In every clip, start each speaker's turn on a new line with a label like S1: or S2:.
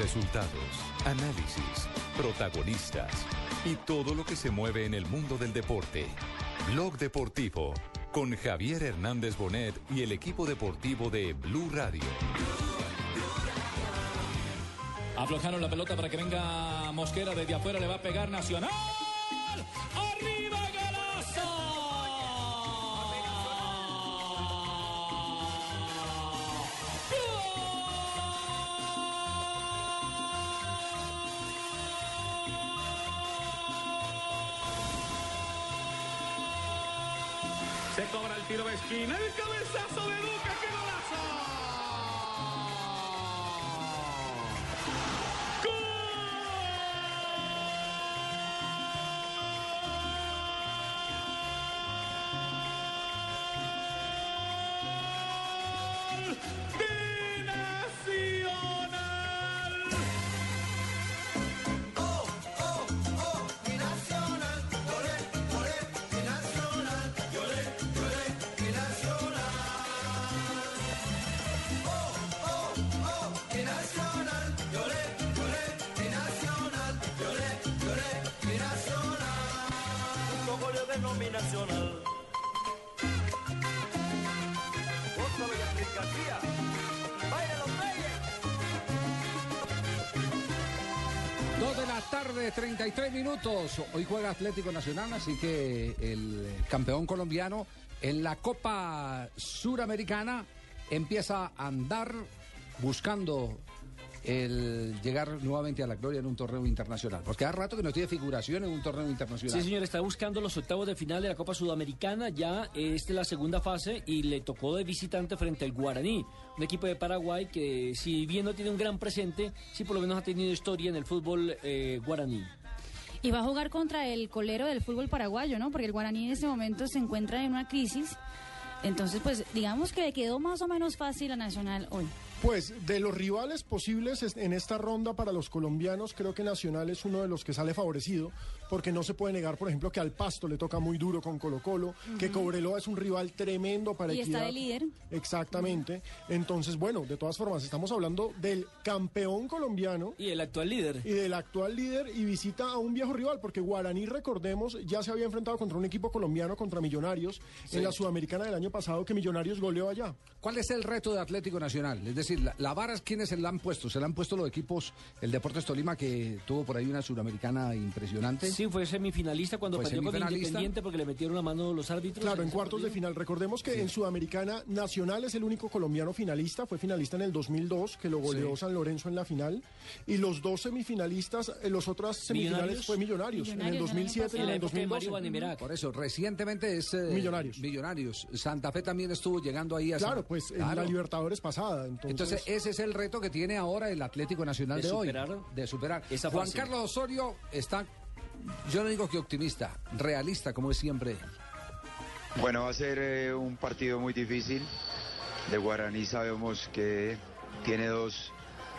S1: Resultados, análisis, protagonistas y todo lo que se mueve en el mundo del deporte. Blog Deportivo con Javier Hernández Bonet y el equipo deportivo de Blue Radio.
S2: Aflojaron la pelota para que venga Mosquera desde afuera, le va a pegar Nacional. ¡Arriba, Se cobra el tiro de esquina, el cabezazo de Duque,
S3: 33 minutos. Hoy juega Atlético Nacional, así que el campeón colombiano en la Copa Suramericana empieza a andar buscando el llegar nuevamente a la gloria en un torneo internacional. Porque hace rato que no tiene figuración en un torneo internacional.
S4: Sí, señor, está buscando los octavos de final de la Copa Sudamericana. Ya esta es la segunda fase y le tocó de visitante frente al Guaraní, un equipo de Paraguay que, si bien no tiene un gran presente, sí por lo menos ha tenido historia en el fútbol eh, guaraní.
S5: Y va a jugar contra el colero del fútbol paraguayo, ¿no? Porque el Guaraní en este momento se encuentra en una crisis. Entonces, pues digamos que le quedó más o menos fácil a Nacional hoy.
S6: Pues de los rivales posibles es- en esta ronda para los colombianos, creo que Nacional es uno de los que sale favorecido, porque no se puede negar, por ejemplo, que al Pasto le toca muy duro con Colo Colo, que Cobreloa es un rival tremendo para
S5: Y está
S6: Equidad.
S5: de líder.
S6: Exactamente. Entonces, bueno, de todas formas, estamos hablando del campeón colombiano
S4: Y el actual líder.
S6: y del actual líder y visita a un viejo rival, porque Guaraní, recordemos, ya se había enfrentado contra un equipo colombiano, contra Millonarios, en la Sudamericana del año pasado, que Millonarios goleó allá.
S3: ¿Cuál es el reto de Atlético Nacional? Es decir, la, la vara, ¿quiénes se la han puesto? Se la han puesto los equipos, el Deportes Tolima, que tuvo por ahí una suramericana impresionante.
S4: Sí, fue semifinalista cuando
S3: Fue
S4: perdió con
S3: semifinalista.
S4: Independiente porque le metieron la mano los árbitros.
S6: Claro, en cuartos de final. Recordemos que en Sudamericana Nacional es el único colombiano finalista, fue finalista en el 2002, que lo goleó San Lorenzo en la final. Y los dos semifinalistas, eh, los otras semifinales
S4: Millonarios.
S6: fue Millonarios, en el
S5: Millonarios el año
S6: 2007 y
S4: En
S6: el
S4: época de Mario
S6: 2012.
S4: Banimerac.
S3: Por eso, recientemente es... eh,
S6: Millonarios.
S3: Millonarios. Santa Fe también estuvo llegando ahí a...
S6: Claro, pues en la Libertadores pasada. Entonces,
S3: Entonces, ese es el reto que tiene ahora el Atlético Nacional de,
S4: De
S3: hoy.
S4: superar
S3: De superar.
S4: esa
S3: Juan. Carlos Osorio está, yo no digo que optimista, realista, como es siempre.
S7: Bueno, va a ser eh, un partido muy difícil. De Guaraní sabemos que tiene dos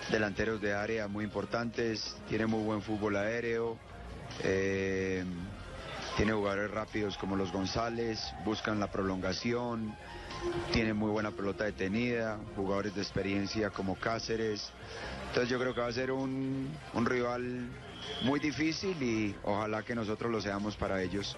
S7: delanteros de área muy importantes, tiene muy buen fútbol aéreo, eh, tiene jugadores rápidos como los González, buscan la prolongación, tiene muy buena pelota detenida, jugadores de experiencia como Cáceres. Entonces yo creo que va a ser un, un rival muy difícil y ojalá que nosotros lo seamos para ellos.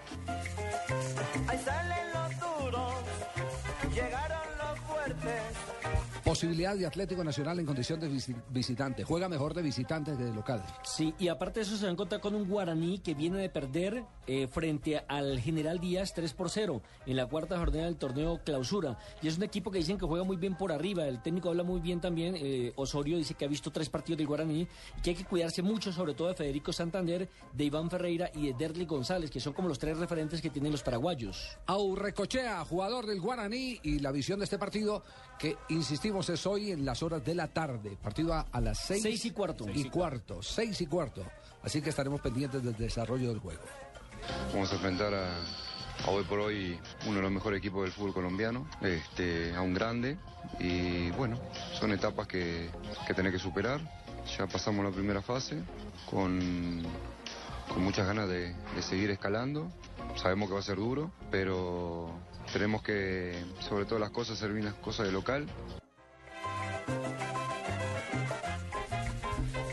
S3: Posibilidad de Atlético Nacional en condición de visi- visitante. Juega mejor de visitante que de local.
S4: Sí, y aparte de eso se van a encontrar con un Guaraní que viene de perder eh, frente al General Díaz 3 por 0 en la cuarta jornada del torneo clausura. Y es un equipo que dicen que juega muy bien por arriba. El técnico habla muy bien también. eh, Osorio dice que ha visto tres partidos del Guaraní y que hay que cuidarse mucho, sobre todo de Federico Santander, de Iván Ferreira y de Derly González, que son como los tres referentes que tienen los paraguayos.
S3: Aurrecochea, jugador del Guaraní, y la visión de este partido que, insistimos, es hoy en las horas de la tarde. Partido a, a las seis,
S4: Seis y cuarto.
S3: Y cuarto, seis y cuarto. Así que estaremos pendientes del desarrollo del juego.
S8: Vamos a enfrentar a, a hoy por hoy uno de los mejores equipos del fútbol colombiano, este, a un grande. Y bueno, son etapas que, que tenés que superar. Ya pasamos la primera fase con, con muchas ganas de, de seguir escalando. Sabemos que va a ser duro, pero tenemos que, sobre todas las cosas, bien las cosas de local.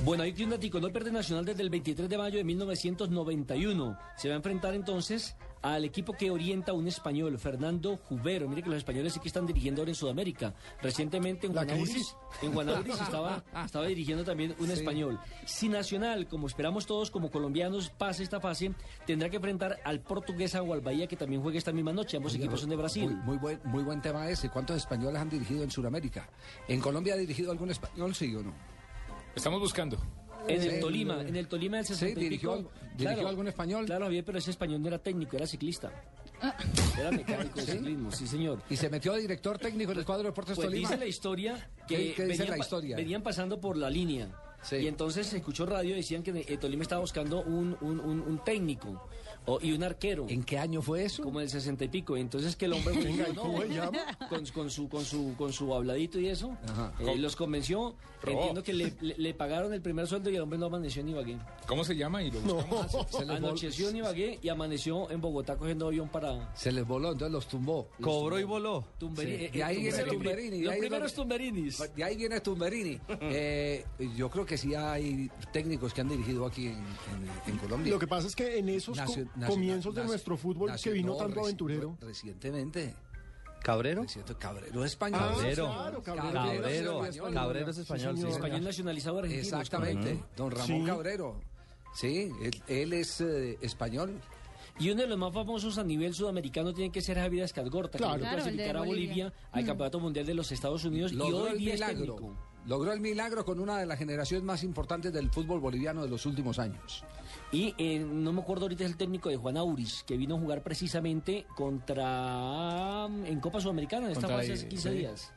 S4: Bueno, hay datico, no pierde Nacional desde el 23 de mayo de 1991. Se va a enfrentar entonces al equipo que orienta un español, Fernando Jubero. Mire que los españoles sí que están dirigiendo ahora en Sudamérica. Recientemente en
S6: ¿La
S4: Guanauris,
S6: crisis?
S4: en estaba, estaba dirigiendo también un español. Si Nacional, como esperamos todos como colombianos, pase esta fase, tendrá que enfrentar al portuguesa o al Bahía que también juega esta misma noche. Ambos equipos son de Brasil.
S3: Muy, muy buen, muy buen tema ese. ¿Cuántos españoles han dirigido en Sudamérica? ¿En Colombia ha dirigido algún español, sí o no?
S9: Estamos buscando.
S4: En
S3: Sí,
S4: el Tolima, en el Tolima del 60 y
S3: dirigió algo- dirigió algún español.
S4: Claro, bien, pero ese español no era técnico, era ciclista. Era mecánico de
S3: ¿Sí?
S4: ciclismo, sí señor.
S3: Y se metió de director técnico en el cuadro de Deportes
S4: Pues
S3: Tolima.
S4: dice la historia que
S3: ¿Qué- qué dice
S4: venían
S3: la historia?
S4: venían pasando por la línea.
S3: Sí.
S4: Y entonces se escuchó radio y decían que eh, Tolima estaba buscando un, un- un- un técnico o- y un arquero.
S3: ¿En qué año fue eso?
S4: Como el sesenta y pico. Entonces que el hombre pues,
S6: Venga,
S4: dijo,
S6: ¿y
S4: no,
S6: cómo se llama?
S4: con, con su, con, su, con su habladito y eso,
S3: Ajá.
S4: eh, los convenció. Entiendo que le, le- le pagaron el primer sueldo y el hombre no amaneció en Ibagué.
S9: ¿Cómo se llama? Y lo buscamos.
S3: Se les, vol-
S4: Anocheció en Ibagué y amaneció en Bogotá cogiendo avión para
S3: se les voló, entonces los tumbó. Los
S10: Cobró y voló.
S4: Tumberini.
S3: Sí.
S4: Eh,
S3: Y ahí
S4: eh,
S3: viene
S4: Tumberini.
S3: Tumberini,
S4: Los primeros Tumberinis.
S3: De ahí viene Tumberini. Eh, yo creo que sí hay técnicos que han dirigido aquí en, en- en Colombia.
S6: Lo que pasa es que en esos
S3: Nacio-
S6: comienzos de nuestro fútbol que vino
S3: no,
S6: tanto
S3: reci-
S6: aventurero.
S3: Recientemente.
S10: ¿Cabrero?
S3: Reciente Cabrero es español.
S6: Ah,
S10: Cabrero.
S6: claro, Cabrero.
S10: Cabrero.
S3: es español.
S10: Cabrero es español, sí.
S4: Español nacionalizado argentino.
S3: Exactamente. Don Ramón
S6: Sí.
S3: Cabrero. Sí, él, él es eh, español.
S4: Y uno de los más famosos a nivel sudamericano tiene que ser Javier Escalgorta,
S6: Claro.
S4: que logró
S5: Claro,
S4: clasificar a
S5: Bolivia.
S4: Bolivia al Campeonato Mundial de los Estados Unidos y
S3: Logró
S4: hoy
S3: el
S4: día
S3: milagro. Logró el milagro con una de las generaciones más importantes del fútbol boliviano de los últimos años.
S4: Y eh, no me acuerdo ahorita es el técnico de Juan Auris, que vino a jugar precisamente contra en Copa Sudamericana, en esta fase hace 15
S9: sí.
S4: días.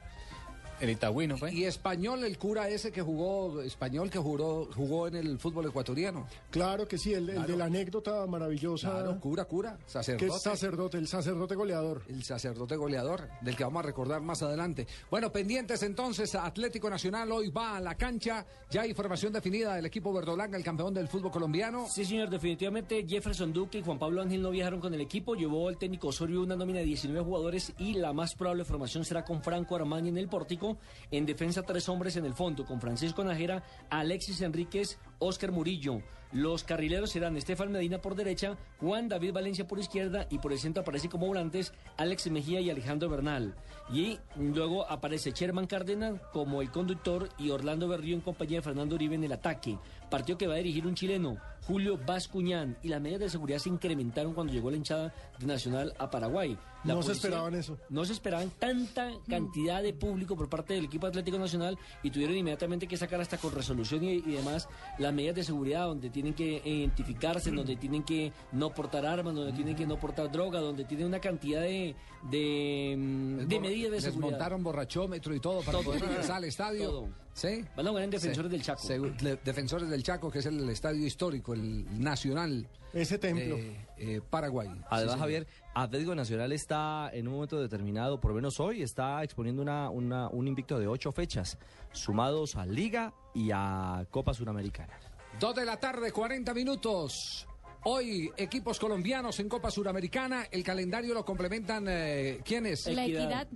S9: El Itagüí, ¿no fue?
S3: Y español, el cura ese que jugó, español que juró, jugó en el fútbol ecuatoriano.
S6: Claro que sí, el, el de la anécdota maravillosa.
S3: Claro, cura, cura,
S6: que
S3: sacerdote.
S6: es sacerdote, el sacerdote goleador.
S3: El sacerdote goleador, del que vamos a recordar más adelante. Bueno, pendientes entonces, Atlético Nacional hoy va a la cancha. Ya hay formación definida del equipo verdolanga, el campeón del fútbol colombiano.
S4: Sí, señor, definitivamente Jefferson Duque y Juan Pablo Ángel no viajaron con el equipo. Llevó el técnico Osorio una nómina de 19 jugadores y la más probable formación será con Franco Armani en el pórtico. En defensa, tres hombres en el fondo, con Francisco Najera, Alexis Enríquez, Oscar Murillo. Los carrileros serán Estefan Medina por derecha, Juan David Valencia por izquierda y por el centro aparece como volantes Alex Mejía y Alejandro Bernal. Y luego aparece Sherman Cárdenas como el conductor y Orlando Berrío en compañía de Fernando Uribe en el ataque. Partido que va a dirigir un chileno, Julio Bascuñán. Y las medidas de seguridad se incrementaron cuando llegó la hinchada de Nacional a Paraguay. La
S6: No se esperaban eso.
S4: No se esperaban tanta cantidad de público por parte del equipo Atlético Nacional y tuvieron inmediatamente que sacar hasta con resolución y, y demás las medidas de seguridad donde tienen que identificarse, donde tienen que no portar armas, donde tienen que no portar droga, donde tienen una cantidad de, de, mm, de medidas de seguridad.
S3: montaron borrachómetro y todo para
S4: Todo.
S3: poder ingresar al estadio.
S4: Todo.
S3: ¿Sí?
S4: Van a jugar en Defensores
S3: Sí.
S4: del Chaco.
S3: Le- Defensores del Chaco, que es el estadio histórico, el nacional.
S6: Ese templo.
S3: eh, Paraguay.
S10: Además,
S3: Sí.
S10: Javier, Atlético Nacional está en un momento determinado, por lo menos hoy, está exponiendo una, una- un invicto de ocho fechas, sumados a Liga y a Copa Suramericana.
S3: Dos de la tarde, 40 minutos. Hoy, equipos colombianos en Copa Suramericana. El calendario lo complementan. eh, ¿Quiénes?
S5: La equidad.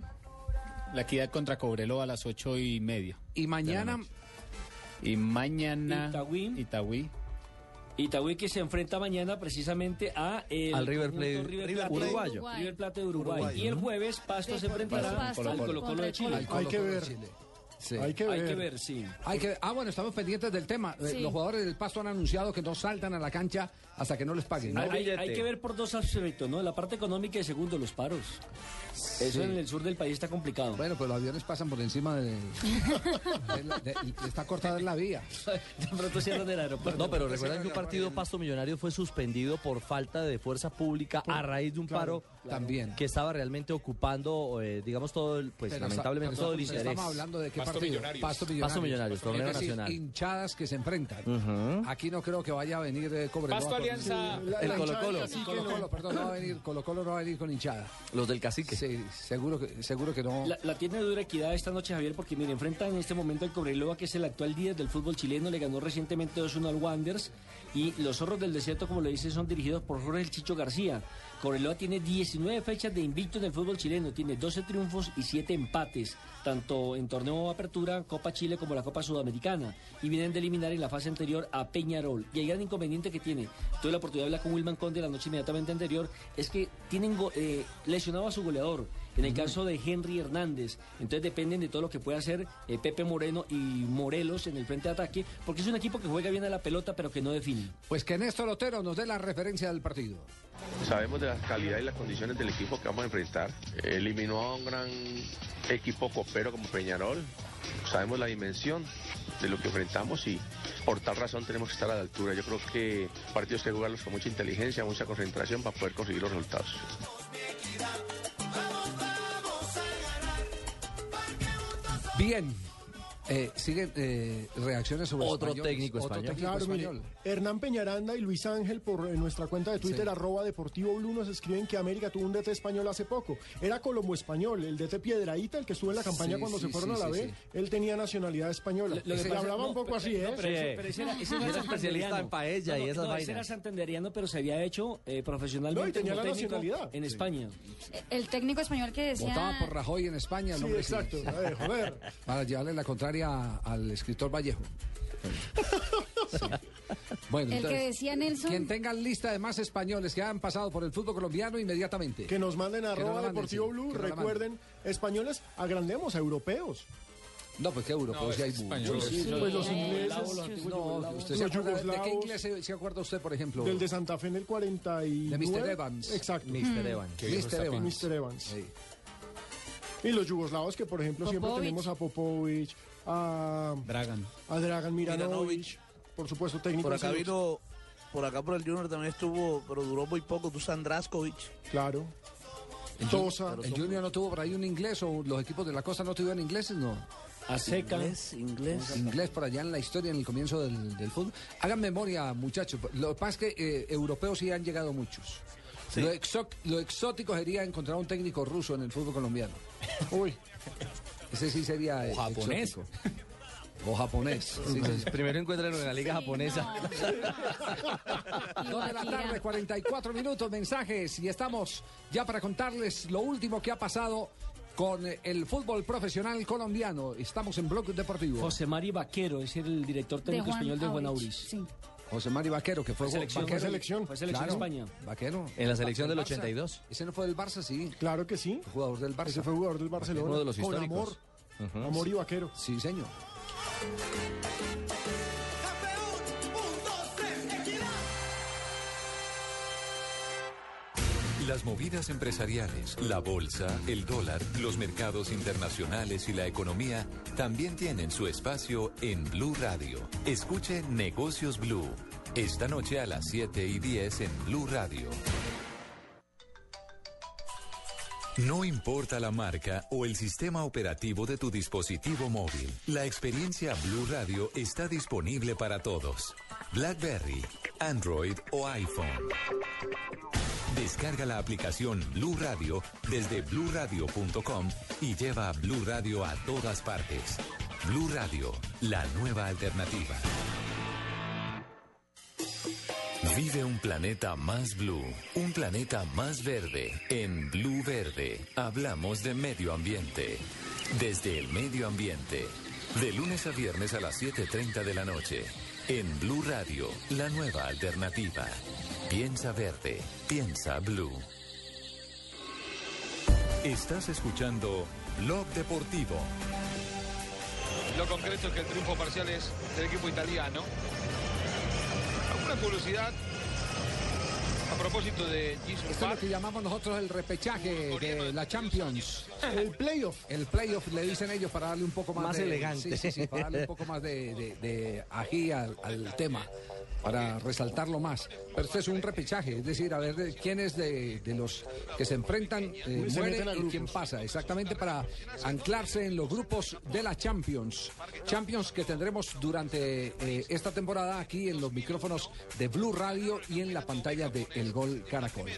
S9: La equidad contra Cobreloa a las ocho y media.
S3: Y mañana.
S9: Y mañana.
S4: Itagüí.
S9: Itagüí.
S4: Itagüí que se enfrenta mañana precisamente a el
S10: Al River Plate
S4: River Plate
S10: uruguayo.
S4: River Plate de Uruguay.
S6: Uruguay.
S4: Y el jueves Pasto se enfrentará al Colo Colo de Chile.
S6: Hay que ver. Hay que ver.
S4: Hay que ver, sí.
S3: Hay que, ah, bueno, estamos pendientes del tema. Eh,
S4: Sí.
S3: Los jugadores del Pasto han anunciado que no saltan a la cancha hasta que no les paguen. ¿no?
S4: Hay, que ver por dos aspectos, ¿no? La parte económica y segundo, los paros. Eso en el sur del país está complicado.
S3: Bueno, pues los aviones pasan por encima de... de la- de- está cortada la vía.
S4: De pronto cierran el aeropuerto.
S10: No, pero recuerden que un partido Pasto Millonario fue suspendido por falta de fuerza pública a raíz de un
S3: Claro,
S10: paro
S3: también.
S10: que estaba realmente ocupando, eh, digamos, todo el, pues
S3: Pero
S10: lamentablemente
S3: está-
S10: todo el interés.
S3: Estamos hablando de qué
S10: Pasto
S3: partido.
S10: Millonarios.
S3: Pasto Millonarios.
S10: Pasto Millonarios, torneo
S3: Es decir,
S10: nacional.
S3: hinchadas que se enfrentan. Aquí no creo que vaya a venir de Cobreloa.
S9: Pasto Alianza.
S3: Sí, la-
S10: El
S3: la
S10: Colo
S3: hinchada
S10: Colo.
S3: del cacique, Colo Colo, perdón, no va a venir. Colo Colo no va a venir con hinchada.
S10: Los del cacique.
S3: Sí, seguro que, seguro que no.
S4: La, la tiene dura equidad esta noche, Javier, porque mire, enfrenta en este momento el Cobreloa, que es el actual líder del fútbol chileno, le ganó recientemente 2-1 al Wanderers, y los zorros del desierto, como le dice, son dirigidos por Jorge El Chicho García. Cobreloa tiene 19 fechas de invicto en el fútbol chileno, tiene 12 triunfos y 7 empates, tanto en torneo Apertura, Copa Chile como la Copa Sudamericana, y vienen de eliminar en la fase anterior a Peñarol. Y el gran inconveniente que tiene, tuve la oportunidad de hablar con Wilman Conde la noche inmediatamente anterior, es que tienen eh, lesionado a su goleador. En el caso de Henry Hernández, entonces dependen de todo lo que pueda hacer eh, Pepe Moreno y Morelos en el frente de ataque, porque es un equipo que juega bien a la pelota, pero que no define.
S3: Pues que Néstor Otero nos dé la referencia del partido.
S11: Sabemos de la calidad y las condiciones del equipo que vamos a enfrentar. Eliminó a un gran equipo copero como Peñarol. Sabemos la dimensión de lo que enfrentamos y por tal razón tenemos que estar a la altura. Yo creo que partidos que hay que jugarlos con mucha inteligencia, mucha concentración para poder conseguir los resultados.
S3: Bien. Eh, siguen eh, reacciones sobre
S10: Otro
S3: españoles.
S10: técnico
S3: Otro
S10: español.
S3: técnico
S6: Claro, mire,
S3: español.
S6: Hernán Peñaranda y Luis Ángel por en nuestra cuenta de Twitter,
S3: Sí.
S6: arroba Deportivo Blue, nos escriben que América tuvo un DT español hace poco. Era Colombo español, el DT Piedraíta, el que estuvo en la campaña
S3: Sí,
S6: cuando
S3: sí,
S6: se fueron
S3: sí,
S6: a la B,
S3: sí.
S6: él tenía nacionalidad española.
S4: Lo- lo que
S6: se
S4: pasa-
S6: hablaba
S4: no,
S6: un poco
S4: pero-
S6: así,
S4: no,
S6: ¿eh?
S4: pero ese- pero ese era- ese era
S10: Era especialista en paella y
S4: No,
S10: esas
S4: no, ese era
S10: vainas.
S4: santanderiano, pero se había hecho eh, profesionalmente
S6: No, y tenía
S4: como
S6: la
S4: técnico
S6: nacionalidad.
S4: en España.
S5: El técnico español que decía...
S3: Votaba por Rajoy en España. el
S6: Sí, exacto. Eh, joder.
S3: Para llevarle la contraria al escritor Vallejo. Sí. Bueno,
S5: El que
S3: entonces,
S5: decía Nelson...
S3: quien tenga lista de más españoles que han pasado por el fútbol colombiano, inmediatamente.
S6: Que nos manden a
S3: Que
S6: arroba Deportivo
S3: sí,
S6: Blue.
S3: que
S6: Recuerden, españoles, agrandemos a europeos.
S3: No, pues qué europeos
S9: No,
S3: si hay
S9: es
S3: muchos.
S9: español.
S6: Sí, pues los ingleses,
S3: No, usted se acuerda, ¿de qué inglés se, se acuerda usted, por ejemplo?
S6: del de Santa Fe en el 49.
S3: De Mr. Evans.
S6: Exacto.
S10: Mr. Evans.
S3: Mr. Evans.
S6: Mr. Evans.
S3: Sí.
S6: Y los yugoslavos que, por ejemplo, siempre tenemos a Popovic, a,
S9: Dragan.
S6: a Dragan Miranovic, por supuesto, técnico.
S12: Por acá vino, por acá por el Junior también estuvo, pero duró muy poco, Dusan Draskovic.
S6: Claro.
S3: El,
S6: Tosa.
S3: El Junior no tuvo por ahí un inglés o los equipos de la costa no tuvieron ingleses, no.
S4: A seca.
S12: Inglés, inglés.
S3: Inglés por allá en la historia, en el comienzo del, del fútbol. Hagan memoria, muchachos. Lo que pasa es que eh, europeos sí han llegado muchos.
S12: Sí.
S3: Lo, exo- lo exótico sería encontrar un técnico ruso en el fútbol colombiano.
S6: Uy,
S3: Ese sí sería eh,
S9: O japonés.
S3: exótico. O japonés. sí, sí, sí.
S10: Primero encuentran en la liga japonesa.
S3: Dos de la tarde, 44 minutos, mensajes y estamos ya para contarles lo último que ha pasado con eh, el fútbol profesional colombiano. Estamos en Blog Deportivo.
S4: José Mari Vaquero es el director técnico español de Juan
S5: Aurich.
S4: Auris.
S3: José Mari Vaquero, que fue,
S4: Fue selección,
S3: Vaquero.
S6: fue selección.
S4: Fue selección
S3: Claro,
S4: España.
S3: Vaquero.
S10: En la selección del
S3: Barça.
S10: 82.
S3: Ese no fue del Barça, sí.
S6: claro que sí.
S3: Fue jugador del Barça.
S6: Ese fue jugador del Barcelona.
S10: Uno de los
S6: Con
S10: históricos.
S6: amor. Amor y vaquero.
S3: Sí, señor.
S1: Las movidas empresariales, la bolsa, el dólar, los mercados internacionales y la economía también tienen su espacio en Blue Radio. Escuche Negocios Blue. Esta noche a las 7 y 10 en Blue Radio. No importa la marca o el sistema operativo de tu dispositivo móvil, la experiencia Blue Radio está disponible para todos. BlackBerry, Android o iPhone. Descarga la aplicación Blue Radio desde bluradio.com y lleva a Blue Radio a todas partes. Blue Radio, la nueva alternativa. Vive un planeta más blue, un planeta más verde. En Blue Verde hablamos de medio ambiente. Desde el medio ambiente. De lunes a viernes a las 7.30 de la noche. En Blue Radio, la nueva alternativa. Piensa verde, piensa blue. Estás escuchando Blog Deportivo.
S13: lo concreto es que el triunfo parcial es del equipo italiano. Alguna curiosidad a propósito de Jesus
S3: Esto es lo que llamamos nosotros el repechaje de la Champions.
S6: El playoff.
S3: El playoff le dicen ellos para darle un poco más,
S10: Más
S3: de,
S10: elegante.
S3: Sí, sí, sí, para darle un poco más de, de, de ají al, al tema, para resaltarlo más. Pero este es un repechaje, es decir, a ver de- quiénes de, de los que se enfrentan eh,
S6: Se
S3: muere y quién pasa, exactamente para anclarse en los grupos de la Champions. Champions que tendremos durante eh, esta temporada aquí en los micrófonos de Blue Radio y en la pantalla de El Gol Caracol.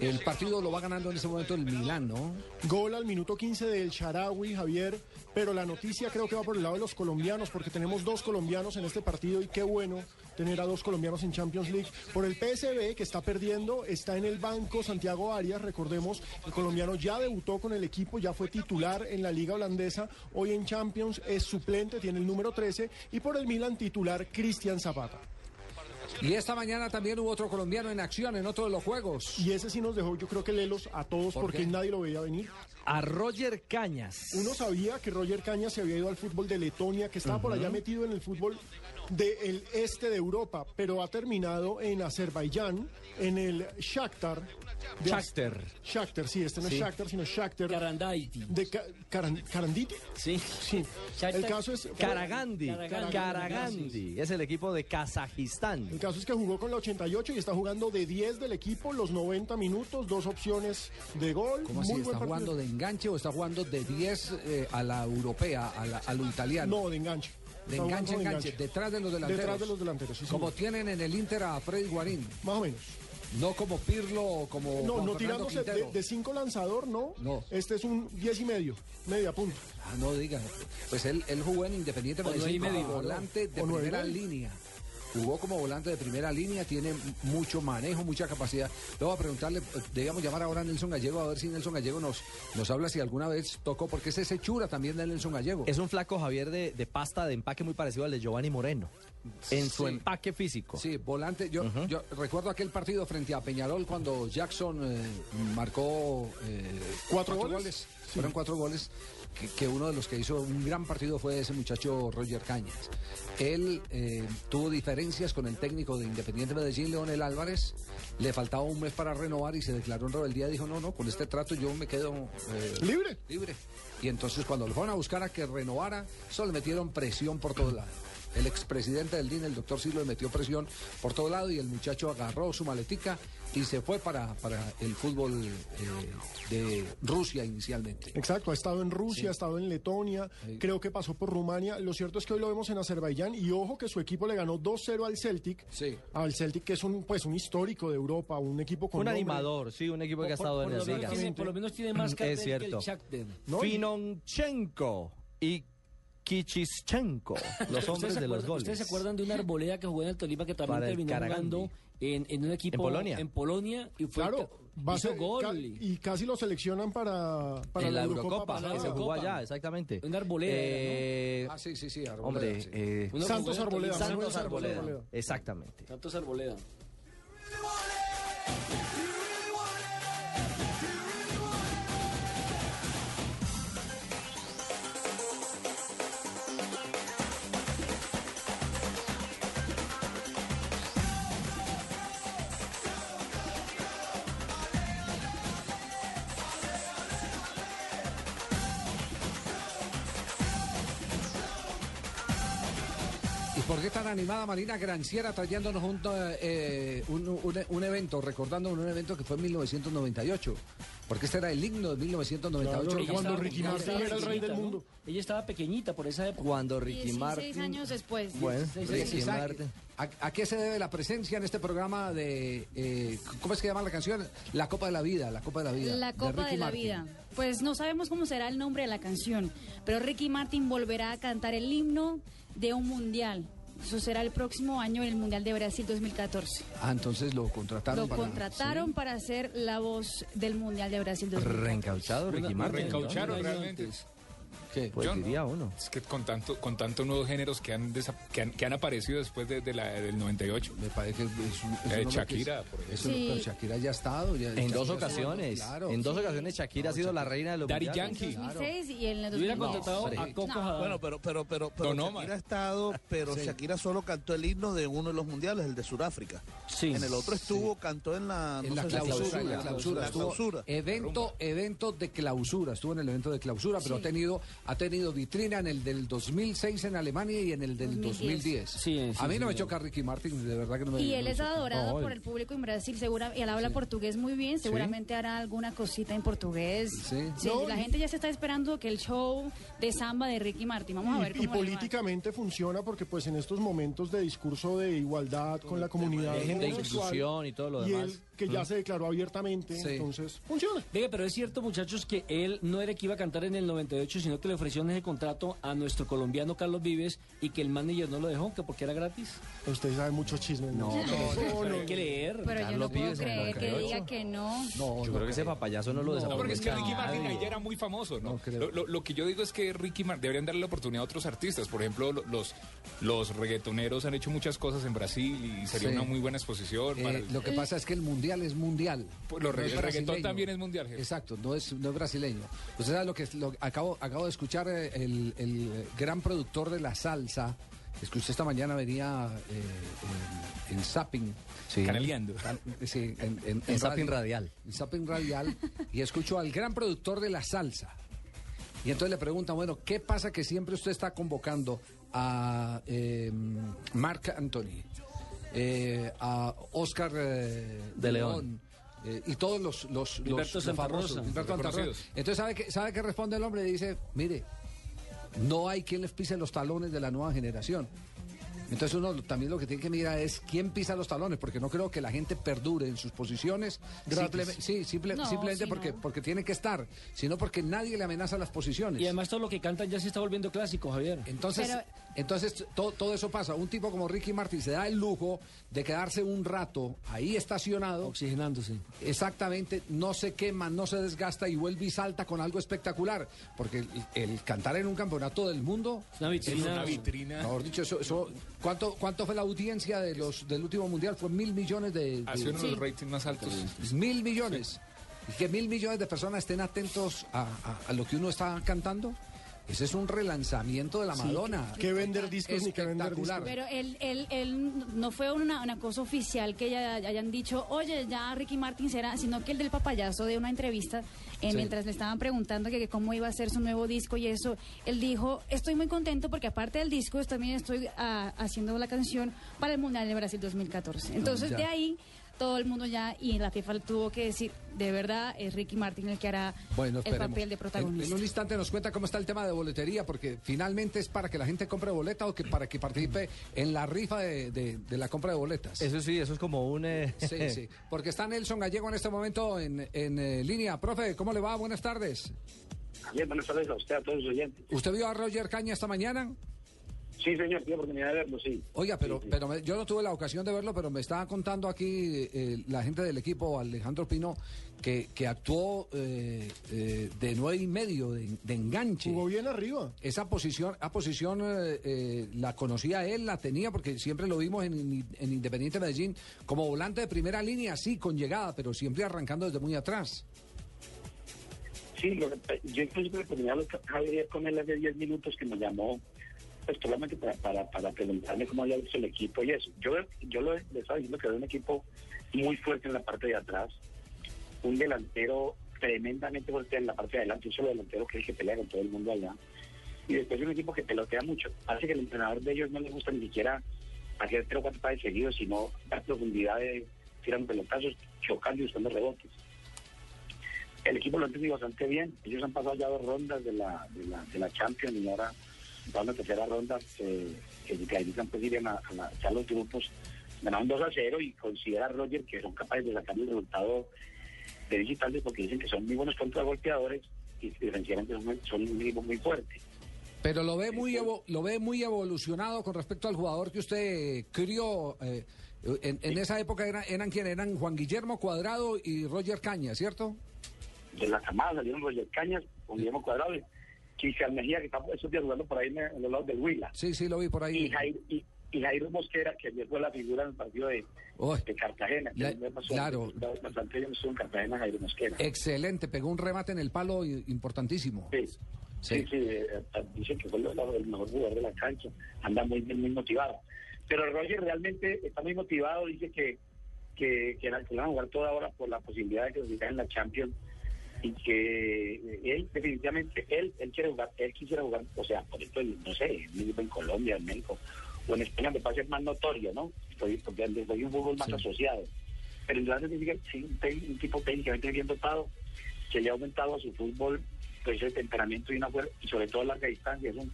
S3: El partido lo va ganando en ese momento el Milán, ¿no?
S6: Gol al minuto 15 del Sharawi, Javier. Pero la noticia creo que va por el lado de los colombianos, porque tenemos dos colombianos en este partido y qué bueno tener a dos colombianos en Champions League. Por el PSB que está perdiendo, está en el banco Santiago Arias, recordemos, el colombiano ya debutó con el equipo, ya fue titular en la liga holandesa, hoy en Champions es suplente, tiene el número 13, y por el Milan titular Cristian Zapata.
S3: Y esta mañana también hubo otro colombiano en acción en otro de los juegos.
S6: Y ese sí nos dejó, yo creo que lelos a todos
S3: ¿Por
S6: porque
S3: qué?
S6: nadie lo veía venir.
S10: A Roger Cañas.
S6: Uno sabía que Roger Cañas se había ido al fútbol de Letonia, que estaba por allá metido en el fútbol del este de Europa, pero ha terminado en Azerbaiyán, en el Shakhtar. De
S10: Shakhtar.
S6: Shakhtar, sí, este no
S10: Sí.
S6: es Shakhtar, sino Shakhtar.
S4: Karandaiti.
S6: De Ca- Karan- Karanditi.
S4: Sí.
S6: Sí.
S4: Shakhtar-
S6: El caso es...
S10: Karagandhi.
S4: Karagandhi.
S10: Karagandhi. Es el equipo de Kazajistán.
S6: El caso es que jugó con la 88 y está jugando de 10 del equipo, los 90 minutos, dos opciones de gol.
S3: ¿Cómo así?
S6: muy
S3: ¿Está jugando de enganche o está jugando de 10 eh, a la europea, a, la- a lo italiano?
S6: No, de enganche.
S3: De enganche,
S6: de
S3: enganche, detrás de los delanteros.
S6: Detrás de los delanteros, sí,
S3: Como
S6: señor.
S3: tienen en el Inter a Freddy Guarín.
S6: Más o menos.
S3: No como Pirlo o como
S6: No,
S3: Juan
S6: no
S3: Fernando
S6: tirándose de, cinco lanzador, no.
S3: No.
S6: Este es un 10 y medio, media punta.
S3: Ah, no diga. Pues él, él jugó en Independiente Medellín como
S4: medio,
S3: volante de primera línea. Jugó como volante de primera línea, tiene mucho manejo, mucha capacidad. Le voy a preguntarle, eh, debíamos llamar ahora a Nelson Gallego a ver si Nelson Gallego nos, nos habla si alguna vez tocó, porque ese es hechura también de Nelson Gallego.
S10: Es un flaco Javier de, de pasta de empaque muy parecido al de Giovanni Moreno. En su
S3: Sí.
S10: empaque físico.
S3: Sí, volante. Yo, yo recuerdo aquel partido frente a Peñarol cuando Jackson eh, marcó eh,
S6: ¿Cuatro goles? Sí.
S3: Fueron cuatro goles. Que, que uno de los que hizo un gran partido fue ese muchacho Roger Cañas. Él eh, tuvo diferencias con el técnico de Independiente Medellín, Leonel Álvarez. Le faltaba un mes para renovar y se declaró en rebeldía. Dijo: No, no, con este trato yo me quedo eh,
S6: ¿Libre?
S3: libre. Y entonces cuando lo fueron a buscar a que renovara, solo le metieron presión por todos lados. El expresidente del DIN, el doctor Silo, le metió presión por todo lado y el muchacho agarró su maletica y se fue para, para el fútbol eh, de Rusia inicialmente.
S6: Exacto, ha estado en Rusia, ha estado en Letonia, creo que pasó por Rumania. Lo cierto es que hoy lo vemos en Azerbaiyán y ojo que su equipo le ganó 2-0 al Celtic.
S3: Sí.
S6: Al Celtic que es un pues un histórico de Europa, un equipo con
S10: Un
S6: nombre.
S10: animador, sí, un equipo que ha
S4: Por-
S10: estado
S4: por
S10: en
S4: lo
S10: las
S4: menos
S10: ligas.
S4: tiene- por lo menos tiene más
S10: Es
S4: que el. Shakhtar.
S6: ¿no? Y-
S10: Finonchenko y Kichischenko, los hombres
S4: ¿Ustedes se
S10: de los goles.
S4: ¿Ustedes se acuerdan de una arboleda que jugó en el Tolima que también
S10: Para
S4: terminó jugando en, en un equipo
S10: ¿En Polonia?
S4: en Polonia y fue
S6: Claro, va a
S4: hizo
S6: ser-
S4: gol.
S6: ca- y casi lo seleccionan para, para
S10: en la
S6: Eurocopa
S10: que se jugó allá, exactamente.
S4: Una arboleda
S10: Eh,
S3: Ah, sí, sí, sí. Arboleda,
S10: hombre,
S3: sí.
S10: eh,
S6: Santos Arboleda,
S4: Santos
S6: Manuel
S10: Santos Arboleda.
S6: Arboleda.
S10: Exactamente.
S4: Santos Arboleda.
S3: Animada Marina Granciera trayéndonos un, eh, un, un- un evento, recordando un evento que fue en 1998? Porque este era el himno de 1998.
S6: Claro, cuando Ricky Martin era el rey del mundo.
S4: Ella estaba pequeñita por esa época.
S10: Cuando Ricky
S5: 16
S10: Martin.
S5: años después.
S10: Bueno,
S4: 16
S10: Ricky Martin.
S3: ¿A, a qué se debe la presencia en este programa de, eh, ¿cómo es que llama la canción? La Copa de la Vida, la Copa de la Vida.
S5: La Copa de, la
S3: Martin.
S5: Vida. Pues no sabemos cómo será el nombre de la canción, pero Ricky Martin volverá a cantar el himno de un mundial. Eso será el próximo año en el Mundial de Brasil 2014.
S3: Ah, entonces lo contrataron
S5: Lo
S3: para...
S5: contrataron para ser la voz del Mundial de Brasil 2014.
S10: Reencauchado Ricky Martin.
S13: Reencaucharon realmente.
S4: antes.
S10: Pues
S14: Yo no.
S10: diría uno.
S14: Es que con tanto, con tantos nuevos géneros que han, desa- que han, que han aparecido después de, de la, del 98.
S3: Me parece que es, un- es
S14: Eh,
S3: que
S14: Shakira,
S3: es-
S14: por ejemplo.
S5: Sí.
S3: pero Shakira ya ha estado. ya-
S10: En
S3: Shakira
S10: dos
S3: estado,
S10: ocasiones.
S3: claro.
S10: En dos ocasiones Shakira ha sido la reina de los
S14: Daddy. Yankee.
S5: 2006 y en el
S4: Yo hubiera
S5: 2010.
S4: contratado a Coco.
S12: Bueno, pero, pero, pero, pero. Shakira ha estado, pero
S3: Sí.
S12: Shakira solo cantó el himno de uno de los mundiales, el de Sudáfrica.
S4: Sí.
S12: En el otro estuvo, cantó en la,
S3: En la clausura, en la clausura, evento, evento de clausura, estuvo en el evento de clausura, pero
S5: Sí.
S3: ha tenido, ha tenido vitrina en el del 2006 en Alemania y en el del
S5: 2010.
S3: 2010.
S4: Sí, sí,
S3: a mí no
S4: sí,
S3: me
S4: sí.
S3: choca Ricky Martin, de verdad que no me
S5: Y él es adorado por el público en Brasil, segura, y él habla portugués muy bien, seguramente hará alguna cosita en portugués.
S3: Sí.
S6: No,
S5: la
S6: y-
S5: gente ya se está esperando que el show de samba de Ricky Martin, vamos a ver
S6: Y, y
S5: cómo va.
S6: políticamente funciona porque pues en estos momentos de discurso de igualdad con la comunidad
S10: de inclusión y todo lo
S6: y
S10: demás.
S6: él que ya se declaró abiertamente,
S3: Sí.
S6: entonces funciona.
S4: Venga, pero es cierto, muchachos, que él no era que iba a cantar en el 98, sino que le ofrecieron ese contrato a nuestro colombiano Carlos Vives y que el manager no lo dejó, que porque era gratis.
S6: Usted sabe muchos chismes. No,
S4: Pero hay que leer.
S5: Pero yo no
S10: Carlos
S5: puedo
S10: Vives
S5: creer que
S10: 98.
S5: diga que no.
S3: No,
S10: Yo creo que ese papayazo no lo
S14: No,
S10: desapareció.
S14: porque es que Ricky Martin
S10: nadie.
S14: ahí ya era muy famoso, ¿no?
S3: No creo.
S14: lo, lo- lo que yo digo es que Ricky Martin deberían darle la oportunidad a otros artistas. Por ejemplo, lo- los, los reggaetoneros han hecho muchas cosas en Brasil y sería
S3: Sí.
S14: una muy buena exposición.
S3: Eh,
S14: para el-
S3: lo que pasa es que el mundial es mundial.
S14: Pues lo
S3: no
S14: el reggaetón también es mundial, jefe.
S3: Exacto, no es, no es brasileño. Usted sabe lo que es, lo, acabo, acabo de escuchar eh, el, el gran productor de la salsa. Es que usted esta mañana venía eh, en, en Zapping.
S10: Sí.
S14: Canaleando.
S3: Can- sí, en, en-
S10: En Zapping. Radial.
S3: En Zapping Radial. y escucho al gran productor de la salsa. Y entonces le preguntan, bueno, ¿qué pasa que siempre usted está convocando a eh, Marc Anthony, eh, a Oscar eh,
S10: De León.
S3: Eh, y todos los, los,
S4: Gilberto
S3: los
S4: Santa
S3: famosos,
S4: Rosa.
S3: Gilberto Santa Rosa.
S14: Reconocidos.
S3: Entonces, ¿sabe qué, ¿sabe qué responde el hombre? Dice, mire, no hay quien les pise los talones de la nueva generación. Entonces uno también lo que tiene que mirar es quién pisa los talones, porque no creo que la gente perdure en sus posiciones sí, simple-
S5: No,
S3: simplemente
S5: sí,
S3: porque,
S5: no.
S3: porque tiene que estar, sino porque nadie le amenaza las posiciones.
S4: Y además todo lo que cantan ya se está volviendo clásico, Javier.
S3: Entonces,
S5: Pero-
S3: entonces todo, todo eso pasa. Un tipo como Ricky Martin se da el lujo de quedarse un rato ahí estacionado.
S4: Oxigenándose.
S3: Exactamente, no se quema, no se desgasta y vuelve y salta con algo espectacular. Porque el, el cantar en un campeonato del mundo.
S4: Es una vitrina.
S14: Es una vitrina.
S3: Mejor dicho, eso, eso- ¿cuánto, ¿cuánto fue la audiencia de los del último mundial? Fue mil millones de. de-
S14: Ha sido uno de los ratings más altos.
S3: Mil millones. Y que mil millones de personas estén atentos a, a- a lo que uno está cantando. Ese es un relanzamiento de la Madonna.
S6: Que vender discos ni que vender
S3: Espectacular.
S6: discos.
S5: Pero él, él, él no fue una, una cosa oficial que ya hayan dicho, oye, ya Ricky Martin será, sino que el del papayazo de una entrevista, eh,
S3: Sí.
S5: mientras le estaban preguntando que, que cómo iba a ser su nuevo disco y eso, él dijo, estoy muy contento porque aparte del disco también estoy ah, haciendo la canción para el Mundial de Brasil 2014. Entonces
S3: ya.
S5: de ahí todo el mundo ya, y la FIFA tuvo que decir, de verdad es Ricky Martin el que hará
S3: Bueno,
S5: el papel de
S3: En,
S5: protagonista.
S3: en un instante nos cuenta cómo está el tema de boletería, porque finalmente es para que la gente compre boleta o que para que participe en la rifa de, de- de la compra de boletas.
S10: Eso sí, eso es como un... eh,
S3: Sí, sí. Porque está Nelson Gallego en este momento en, en, eh, línea. Profe, ¿cómo le va? Buenas tardes.
S15: Bien, buenas tardes a usted, a todos los oyentes.
S3: ¿Usted vio a Roger Caña esta mañana?
S15: Sí, señor, tuve oportunidad de verlo, sí.
S3: Oiga, pero, pero me- yo no tuve la ocasión de verlo, pero me estaba contando aquí eh, la gente del equipo, Alejandro Pino, que, que actuó eh, eh, de nueve y medio, de, de enganche.
S6: Jugó bien arriba.
S3: Esa posición, a posición eh, eh, la conocía él, la tenía, porque siempre lo vimos en, en Independiente Medellín como volante de primera línea, sí, con llegada, pero siempre arrancando desde muy atrás.
S15: Sí, lo yo incluso tuve oportunidad de hablar con él hace 10 minutos que me llamó, pues solamente para, para, para preguntarme cómo había visto el equipo y eso. Yo, yo lo, le estaba diciendo que era un equipo muy fuerte en la parte de atrás, un delantero tremendamente fuerte en la parte de adelante, un solo delantero que es que pelea con todo el mundo allá. Y después un equipo que pelotea mucho. Hace que el entrenador de ellos no le gusta ni siquiera hacer tres o cuatro pases seguidos, sino dar profundidad de tirando pelotazos, chocando y buscando rebotes. El equipo lo ha entendido bastante bien. Ellos han pasado ya dos rondas de la, de la, de la Champions y ahora van a tercera ronda eh, que se clasifican pues irían a, a, los grupos. Ganaron 2 a 0 y considera Roger que son capaces de sacar el resultado de digitales porque dicen que son muy buenos contragolpeadores y defensivamente son, son un equipo muy fuerte.
S3: Pero lo ve muy evo- lo ve muy evolucionado con respecto al jugador que usted crió. eh, en, en esa época eran, eran quien eran Juan Guillermo Cuadrado y Roger Caña, ¿cierto?
S15: De la camada salieron Roger Cañas con Guillermo Cuadrado, Cristian Mejía, que está esos días jugando por ahí en, en los lados del Huila.
S3: Sí, sí, lo vi por ahí.
S15: Y Jairo, y, y Jairo Mosquera, que ayer fue la figura en el partido de, de Cartagena.
S3: la-
S15: me pasó-
S3: claro.
S15: Bastante bien en Cartagena Jairo Mosquera.
S3: Excelente, pegó un remate en el palo importantísimo.
S15: Sí, sí, sí, eh, eh, dicen que fue el, el mejor jugador de la cancha, anda muy bien, muy motivado. Pero Roger realmente está muy motivado, dice que, que, que, la- que van a jugar toda hora por la posibilidad de que se en la Champions y que eh, él definitivamente, él, él quiere jugar, él quisiera jugar, o sea, por ejemplo, no sé, en Colombia, en México o en España me parece más notorio, ¿no? Estoy, porque doy un fútbol más asociado. Pero en realidad significa sí, un, tipo técnicamente bien dotado que le ha aumentado a su fútbol pues el temperamento y una fuerza, y sobre todo a larga distancia. Es un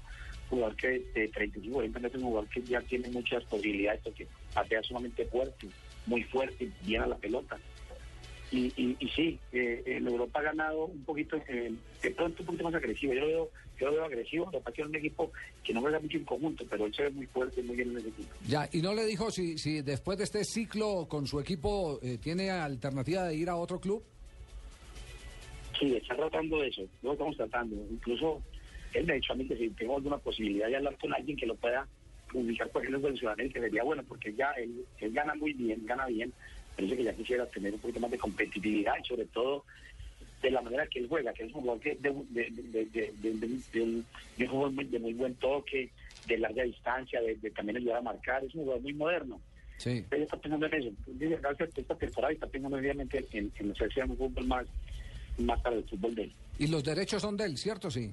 S15: jugador que de 35 40 metros, un jugador que ya tiene muchas posibilidades porque patea sumamente fuerte, muy fuerte, bien a la pelota. Y, y, y sí, eh, en Europa ha ganado un poquito, eh, de pronto un poquito más agresivo. Yo lo veo, yo lo veo agresivo, que que es un equipo que no juega mucho en conjunto, pero él se ve muy fuerte, muy bien en ese equipo.
S3: Ya, y no le dijo si, si después de este ciclo con su equipo eh, tiene alternativa de ir a otro club.
S15: Sí, está tratando eso, lo estamos tratando. Incluso él me ha dicho a mí que si tengo alguna posibilidad de hablar con alguien que lo pueda publicar, por ejemplo, en Sudamérica, sería bueno, porque ya él, él gana muy bien, gana bien, pero dice que ya quisiera tener un poquito más de competitividad y sobre todo de la manera que él juega, que es un jugador que de, de, de, un, de muy- de muy buen toque, de larga distancia, de, también ayudar a marcar, es un jugador muy moderno.
S3: Sí.
S15: Él está pensando en eso. Gracias a esta temporada y está pensando obviamente en, en hacerse un fútbol más, más para el fútbol de él.
S3: Y los derechos son de él, ¿cierto? Sí.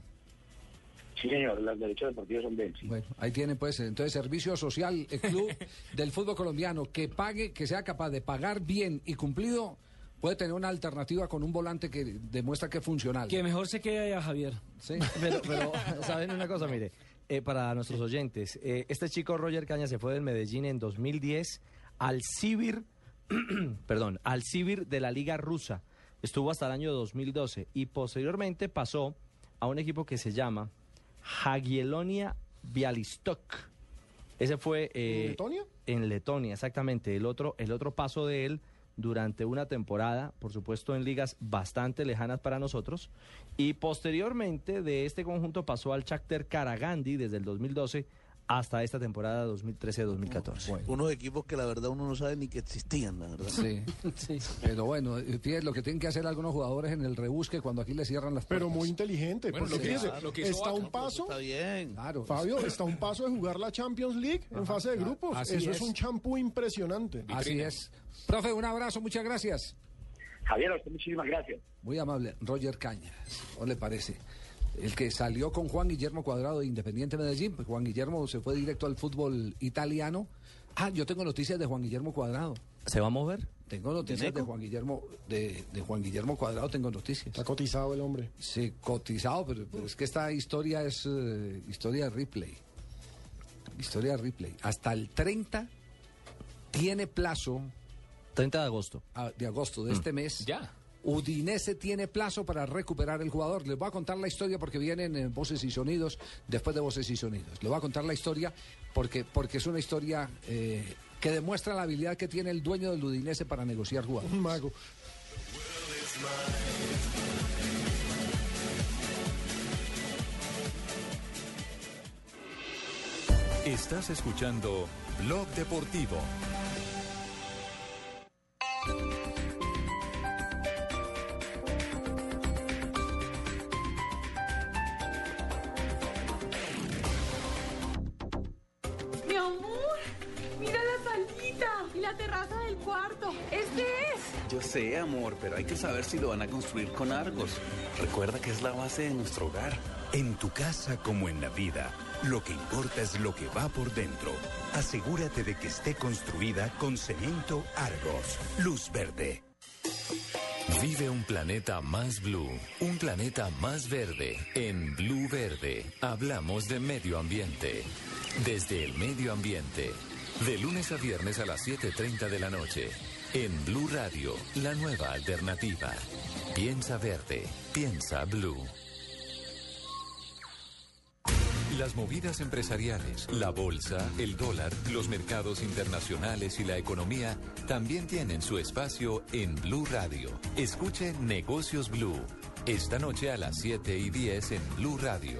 S15: Sí, señor, los derechos deportivos son de él. sí.
S3: Bueno, ahí tiene pues entonces servicio social, el club del fútbol colombiano que pague, que sea capaz de pagar bien y cumplido, puede tener una alternativa con un volante que demuestra que es funcional.
S4: Que mejor se quede a Javier.
S3: Sí.
S10: Pero, pero, ¿saben una cosa? Mire, eh, para nuestros oyentes, eh, este chico Roger Caña se fue del Medellín en 2010 al Sibir, perdón, al Sibir de la Liga Rusa. Estuvo hasta el año 2012 y posteriormente pasó a un equipo que se llama Jagiellonia Bialystok. Ese fue eh,
S6: ¿En Letonia?
S10: en Letonia, exactamente. El otro, el otro paso de él durante una temporada, por supuesto en ligas bastante lejanas para nosotros, y posteriormente de este conjunto pasó al Shakhtar Karagandhi desde el 2012 hasta esta temporada 2013-2014.
S12: Unos equipos que la verdad uno no sabe ni que existían, la verdad.
S3: Sí. Pero bueno, eh, fíjate lo que tienen que hacer algunos jugadores en el rebusque cuando aquí le cierran las puertas.
S6: Pero muy inteligente,
S3: Bueno,
S6: porque
S3: lo que lo
S6: está
S3: Vaca,
S6: un paso.
S12: Está bien.
S3: Claro.
S6: Fabio, está un paso de jugar la Champions League en fase de grupos.
S3: así
S6: Eso
S3: es.
S6: es, un champú impresionante.
S3: Así es. Profe, un abrazo, muchas gracias.
S15: Javier, a usted muchísimas gracias.
S3: Muy amable, Roger Cañas, ¿o le parece? El que salió con Juan Guillermo Cuadrado de Independiente Medellín, pues Juan Guillermo se fue directo al fútbol italiano. Ah, yo tengo noticias de Juan Guillermo Cuadrado.
S10: ¿Se va a mover?
S3: Tengo noticias de Juan Guillermo, de, de Juan Guillermo Cuadrado, tengo noticias.
S6: Está cotizado el hombre.
S3: Sí, cotizado, pero, pero es que esta historia es eh, historia de replay. Historia de replay. Hasta el 30 tiene plazo
S10: 30 de agosto.
S3: ah, de agosto de este mes.
S14: Ya.
S3: Udinese tiene plazo para recuperar el jugador. Les voy a contar la historia porque vienen eh, voces y sonidos después de voces y sonidos. Les voy a contar la historia porque, porque es una historia eh, que demuestra la habilidad que tiene el dueño del Udinese para negociar jugadores.
S6: Un mago.
S1: Estás escuchando Blog Deportivo.
S16: La terraza del cuarto. Este es.
S17: Yo sé, amor, pero hay que saber si lo van a construir con Argos. Recuerda que es la base de nuestro hogar.
S18: En tu casa como en la vida, lo que importa es lo que va por dentro. Asegúrate de que esté construida con cemento Argos. Luz verde.
S1: Vive un planeta más blue, un planeta más verde. En Blue Verde hablamos de medio ambiente. Desde el medio ambiente. De lunes a viernes a las 7.30 de la noche. En Blue Radio, la nueva alternativa. Piensa verde, piensa blue. Las movidas empresariales, la bolsa, el dólar, los mercados internacionales y la economía también tienen su espacio en Blue Radio. Escuche Negocios Blue. Esta noche a las 7 y 10 en Blue Radio.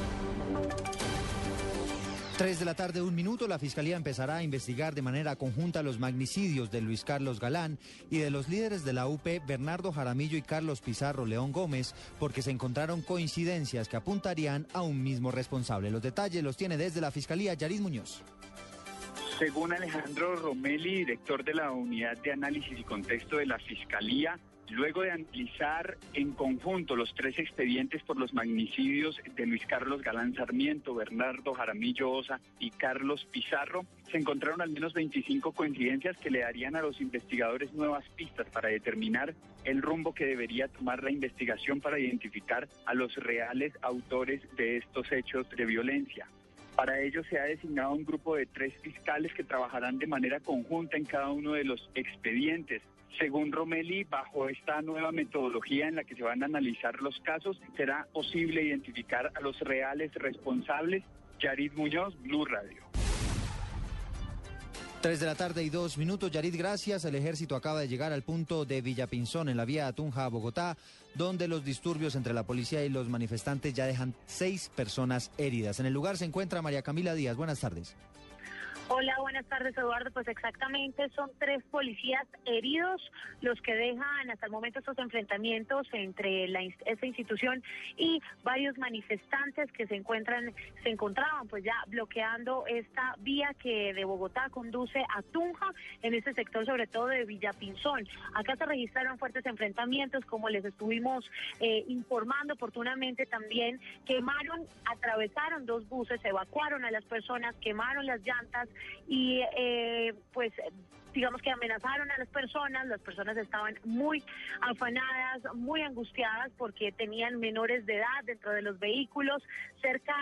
S19: 3 de la tarde, un minuto, la Fiscalía empezará a investigar de manera conjunta los magnicidios de Luis Carlos Galán y de los líderes de la UP, Bernardo Jaramillo y Carlos Pizarro León Gómez, porque se encontraron coincidencias que apuntarían a un mismo responsable. Los detalles los tiene desde la Fiscalía Yaris Muñoz.
S20: Según Alejandro Romelli, director de la Unidad de Análisis y Contexto de la Fiscalía, Luego de analizar en conjunto los tres expedientes por los magnicidios de Luis Carlos Galán Sarmiento, Bernardo Jaramillo Osa y Carlos Pizarro, se encontraron al menos 25 coincidencias que le darían a los investigadores nuevas pistas para determinar el rumbo que debería tomar la investigación para identificar a los reales autores de estos hechos de violencia. Para ello se ha designado un grupo de tres fiscales que trabajarán de manera conjunta en cada uno de los expedientes. Según Romelli, bajo esta nueva metodología en la que se van a analizar los casos, será posible identificar a los reales responsables. Yarid Muñoz, Blue Radio.
S19: 3 de la tarde y dos minutos. Yarid, gracias. El ejército acaba de llegar al punto de Villapinzón, en la vía Atunja a Bogotá, donde los disturbios entre la policía y los manifestantes ya dejan seis personas heridas. En el lugar se encuentra María Camila Díaz. Buenas tardes.
S21: Hola, buenas tardes Eduardo. Pues exactamente son tres policías heridos los que dejan hasta el momento estos enfrentamientos entre la, esta institución y varios manifestantes que se encuentran, se encontraban pues ya bloqueando esta vía que de Bogotá conduce a Tunja, en este sector sobre todo de Villapinzón. Acá se registraron fuertes enfrentamientos, como les estuvimos eh, informando oportunamente también, quemaron, atravesaron dos buses, evacuaron a las personas, quemaron las llantas y eh, pues digamos que amenazaron a las personas, las personas estaban muy afanadas, muy angustiadas porque tenían menores de edad dentro de los vehículos, cerca,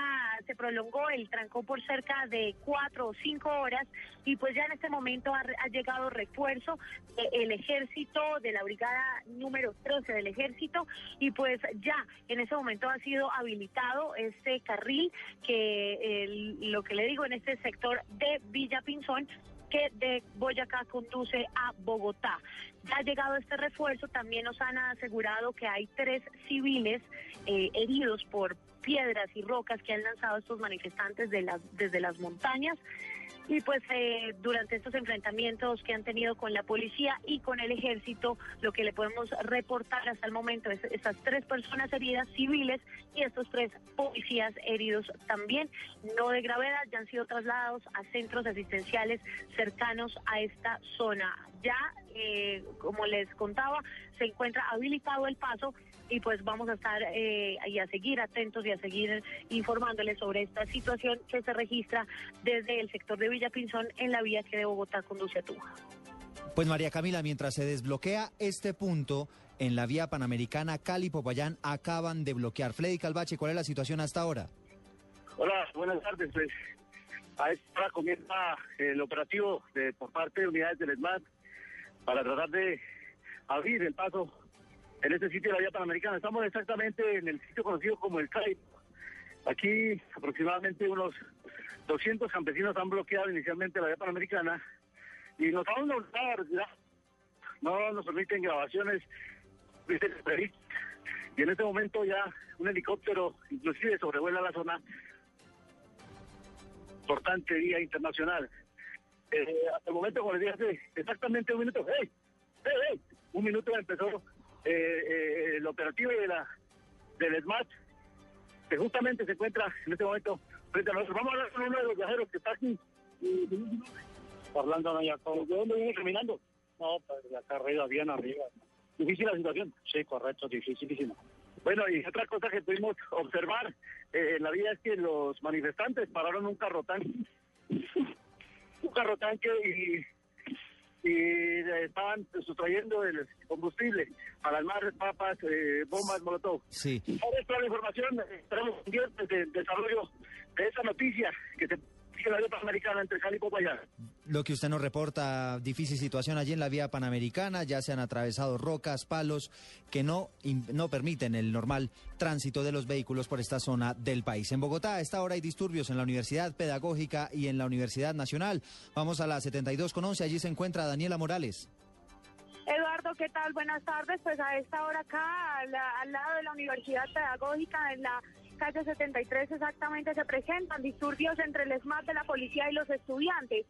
S21: se prolongó el trancón por cerca de cuatro o cinco horas y pues ya en este momento ha, llegado refuerzo del ejército, de la brigada número 13 del ejército y pues ya en ese momento ha sido habilitado este carril que lo que le digo en este sector de Villa Pinzón que de Boyacá conduce a Bogotá. Ya ha llegado este refuerzo, también nos han asegurado que hay tres civiles eh, heridos por piedras y rocas que han lanzado estos manifestantes de las, desde las montañas. Y pues eh, durante estos enfrentamientos que han tenido con la policía y con el ejército, lo que le podemos reportar hasta el momento es esas tres personas heridas civiles y estos tres policías heridos también, no de gravedad, ya han sido trasladados a centros asistenciales cercanos a esta zona. Ya, eh, como les contaba, se encuentra habilitado el paso y pues vamos a estar eh, y a seguir atentos y a seguir informándoles sobre esta situación que se registra desde el sector de Villa Pinzón en la vía que de Bogotá conduce a Tuja.
S19: Pues María Camila, mientras se desbloquea este punto en la vía panamericana Cali-Popayán, acaban de bloquear. Freddy Calvache, ¿cuál es la situación hasta ahora?
S22: Hola, buenas tardes. Pues a esta hora comienza el operativo de, por parte de unidades del ESMAD para tratar de abrir el paso en este sitio de la vía panamericana. Estamos exactamente en el sitio conocido como el CAI. Aquí aproximadamente unos 200 campesinos han bloqueado inicialmente la vía panamericana y nos vamos a no nos permiten grabaciones y en este momento ya un helicóptero inclusive sobrevuela la zona importante vía internacional. Eh, hasta el momento, como les dije hace exactamente un minuto, ¡hey! ¡hey, hey! Un minuto empezó eh, eh, el operativo de la del SMAT, que justamente se encuentra en este momento frente a nosotros. Vamos a hablar con uno de los viajeros que está aquí. Hablando allá, ¿de dónde viene caminando? No, pues de acá arriba, bien arriba. ¿Difícil la situación? Sí, correcto, dificilísimo. Bueno, y otra cosa que pudimos observar eh, en la vida es que los manifestantes pararon un carro tanque, un carro tanque y y eh, estaban sustrayendo el combustible para armar papas, eh, bombas, molotov.
S19: Sí.
S22: Ahora es toda la información, eh, estaremos pendientes del desarrollo de esa noticia que se que la vía panamericana entre Cali y Popayán.
S19: Lo que usted nos reporta, difícil situación allí en la vía panamericana, ya se han atravesado rocas, palos que no, no permiten el normal tránsito de los vehículos por esta zona del país. En Bogotá a esta hora hay disturbios en la Universidad Pedagógica y en la Universidad Nacional. Vamos a la 72 con 11, allí se encuentra Daniela Morales.
S23: Eduardo, ¿qué tal? Buenas tardes. Pues a esta hora acá, al, al lado de la Universidad Pedagógica, en la calle 73 exactamente, se presentan disturbios entre el SMAT de la policía y los estudiantes.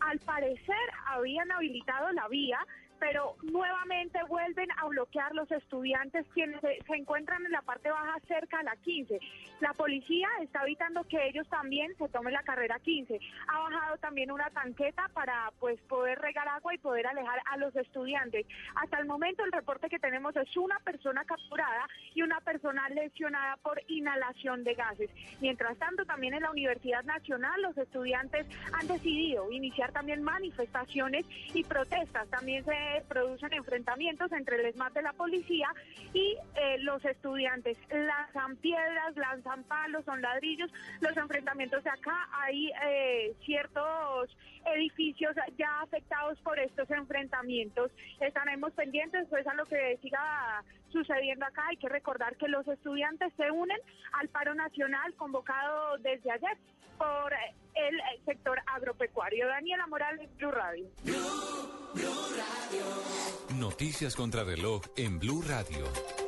S23: Al parecer habían habilitado la vía, pero nuevamente vuelven a bloquear los estudiantes quienes se, encuentran en la parte baja cerca a la 15. La policía está evitando que ellos también se tomen la carrera 15. Ha bajado también una tanqueta para pues poder regar agua y poder alejar a los estudiantes. Hasta el momento el reporte que tenemos es una persona capturada y una persona lesionada por inhalación de gases. Mientras tanto, también en la Universidad Nacional los estudiantes han decidido iniciar también manifestaciones y protestas. También se producen enfrentamientos entre el ESMAD de la policía y eh, los estudiantes. Lanzan piedras, lanzan palos, son ladrillos. Los enfrentamientos de acá hay eh, ciertos edificios ya afectados por estos enfrentamientos. Estaremos pendientes pues a lo que siga sucediendo acá. Hay que recordar que los estudiantes se unen al paro nacional convocado desde ayer por el sector agropecuario. Daniela Morales, Blue Radio.
S1: Noticias contra reloj en Blue Radio.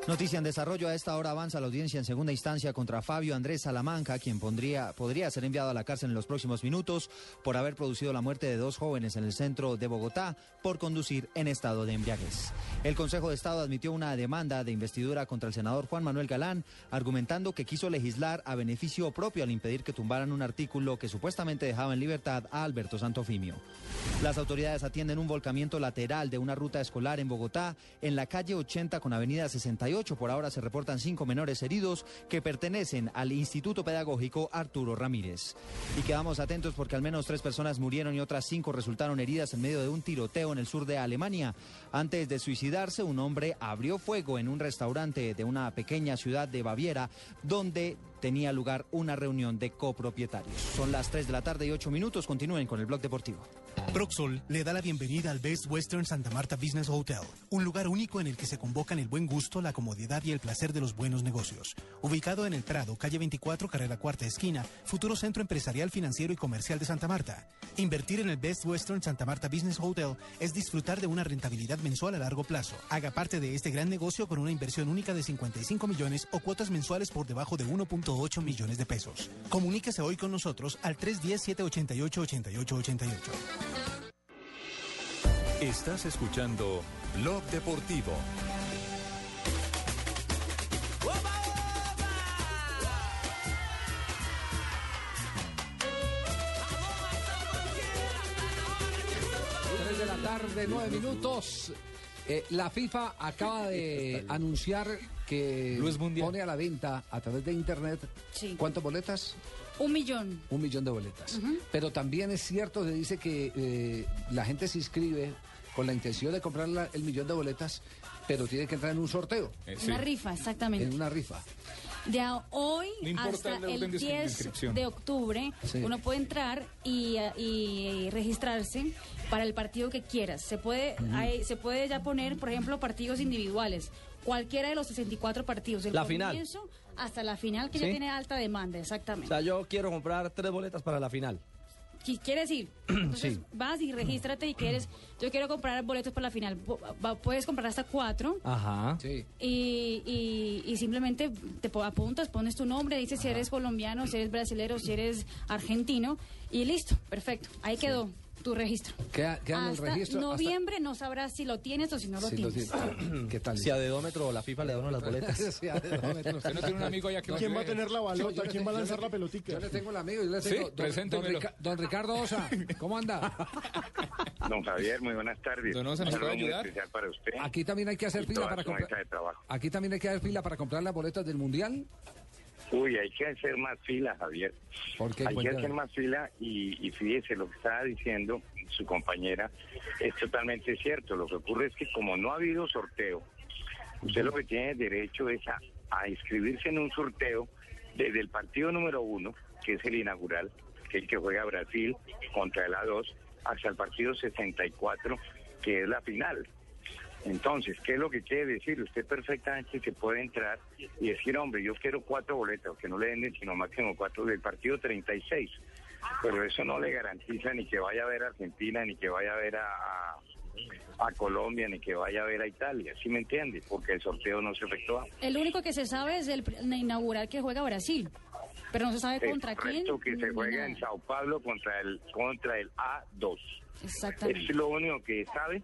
S19: Noticia en desarrollo. A esta hora avanza la audiencia en segunda instancia contra Fabio Andrés Salamanca, quien pondría, podría ser enviado a la cárcel en los próximos minutos por haber producido la muerte de dos jóvenes en el centro de Bogotá por conducir en estado de embriaguez. El Consejo de Estado admitió una demanda de investidura contra el senador Juan Manuel Galán, argumentando que quiso legislar a beneficio propio al impedir que tumbaran un artículo que supuestamente dejaba en libertad a Alberto Santofimio. Las autoridades atienden un volcamiento lateral de una ruta escolar en Bogotá, en la calle 80 con avenida 68. Por ahora se reportan cinco menores heridos que pertenecen al Instituto Pedagógico Arturo Ramírez. Y quedamos atentos porque al menos tres personas murieron y otras cinco resultaron heridas en medio de un tiroteo en el sur de Alemania. Antes de suicidarse, un hombre abrió fuego en un restaurante de una pequeña ciudad de Baviera, donde tenía lugar una reunión de copropietarios. Son las 3 de la tarde y 8 minutos. Continúen con el blog deportivo.
S24: Proxol le da la bienvenida al Best Western Santa Marta Business Hotel, un lugar único en el que se convocan el buen gusto, la comodidad y el placer de los buenos negocios. Ubicado en el Prado, calle 24, carrera cuarta esquina, futuro centro empresarial, financiero y comercial de Santa Marta. Invertir en el Best Western Santa Marta Business Hotel es disfrutar de una rentabilidad mensual a largo plazo. Haga parte de este gran negocio con una inversión única de 55 millones o cuotas mensuales por debajo de 1.8 millones de pesos. Comuníquese hoy con nosotros al 310-788-8888.
S1: Estás escuchando Blog Deportivo.
S3: Tres de la tarde, nueve minutos. Eh, la FIFA acaba de anunciar que pone a la venta a través de internet
S5: Sí.
S3: ¿cuántas boletas?
S5: Un millón.
S3: Un millón de boletas. Pero también es cierto, se dice que eh, la gente se inscribe con la intención de comprar la- el millón de boletas, pero tiene que entrar en un sorteo.
S5: Una rifa, exactamente.
S3: En una rifa.
S5: De hoy
S3: No
S5: hasta
S3: el orden
S5: el
S3: de
S5: 10
S3: inscripción.
S5: de octubre,
S3: Sí.
S5: uno puede entrar y, eh, y registrarse para el partido que quieras. Se puede, hay- se puede ya poner, por ejemplo, partidos individuales. Cualquiera de los 64 partidos. Del
S10: La final.
S5: Hasta la final, que
S10: ¿Sí?
S5: ya tiene alta demanda,
S10: O
S5: exactamente.
S10: sea, yo quiero comprar tres boletas para la final.
S5: ¿Quieres ir? Entonces
S10: Sí.
S5: vas y regístrate y quieres, yo quiero comprar boletos para la final. Puedes comprar hasta cuatro.
S10: Ajá.
S3: Sí.
S5: Y, y- y simplemente te apuntas, pones tu nombre, dices si eres colombiano, si eres brasilero, si eres argentino y listo, perfecto. Ahí quedó tu registro.
S3: Queda, queda en el
S5: Hasta
S3: registro. hasta-
S5: noviembre no sabrás si lo tienes o si no lo
S3: Sí, lo
S5: tienes.
S3: tiene. ¿Qué tal?
S10: Si a dedómetro la FIFA le da uno las boletas.
S3: Sí, a dedómetro.
S14: Usted no tiene un amigo allá que
S6: ¿Quién
S14: lo
S6: va a tener la
S3: Yo-
S6: balota? ¿Quién va a
S3: tengo-
S6: lanzar la pelotica?
S3: Yo le tengo el amigo, yo le
S14: Sí,
S3: tengo. don- don,
S14: preséntemelo.
S3: Rica- don Ricardo Osa, ¿cómo anda?
S25: Don Javier, muy buenas tardes.
S14: Don Osa, ¿nos puede ayudar?
S25: para usted.
S3: Aquí también hay que hacer
S25: y
S3: fila para comprar. Aquí también hay que hacer fila para comprar las boletas del mundial.
S25: Uy, hay que hacer más fila, Javier.
S3: ¿Por qué?
S25: Hay que hacer más fila y, y fíjese lo que estaba diciendo su compañera es totalmente cierto. Lo que ocurre es que como no ha habido sorteo, usted lo que tiene derecho es a, a inscribirse en un sorteo desde el partido número uno, que es el inaugural, que es el que juega Brasil contra el A2, hasta el partido 64, que es la final. Entonces, ¿qué es lo que quiere decir? Usted perfectamente se puede entrar y decir, hombre, yo quiero cuatro boletas, que no le den sino máximo cuatro del partido 36. Pero eso no le garantiza ni que vaya a ver a Argentina, ni que vaya a ver a, a- a Colombia, ni que vaya a ver a Italia. ¿Sí me entiende? Porque el sorteo no se efectúa.
S5: El único que se sabe es el inaugural que juega Brasil. Pero no se sabe contra quién.
S25: que se juega
S5: nada.
S25: en Sao Paulo contra el, contra el A2.
S5: Exactamente.
S25: Es lo único que sabe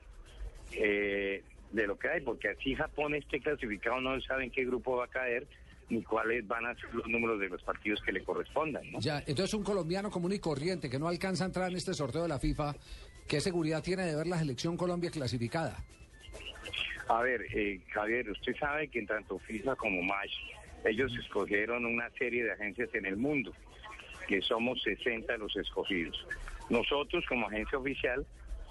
S25: eh, de lo que hay, porque así Japón esté clasificado, no sabe en qué grupo va a caer, ni cuáles van a ser los números de los partidos que le correspondan. ¿no?
S3: Ya, entonces un colombiano común y corriente que no alcanza a entrar en este sorteo de la FIFA, ¿qué seguridad tiene de ver la selección Colombia clasificada?
S25: A ver, eh, Javier, usted sabe que en tanto FIFA como MASH, ellos escogieron una serie de agencias en el mundo, que somos 60 los escogidos. Nosotros como agencia oficial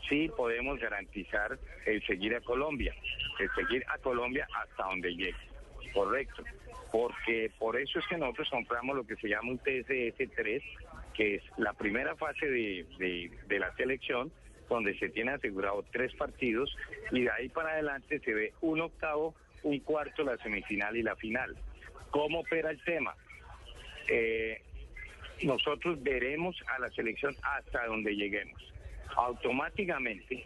S25: sí podemos garantizar el seguir a Colombia, el seguir a Colombia hasta donde llegue. Correcto. Porque por eso es que nosotros compramos lo que se llama un TSS-3, que es la primera fase de, de- de la selección, donde se tiene asegurado tres partidos y de ahí para adelante se ve un octavo, un cuarto, la semifinal y la final. ¿Cómo opera el tema? Eh, nosotros veremos a la selección hasta donde lleguemos. Automáticamente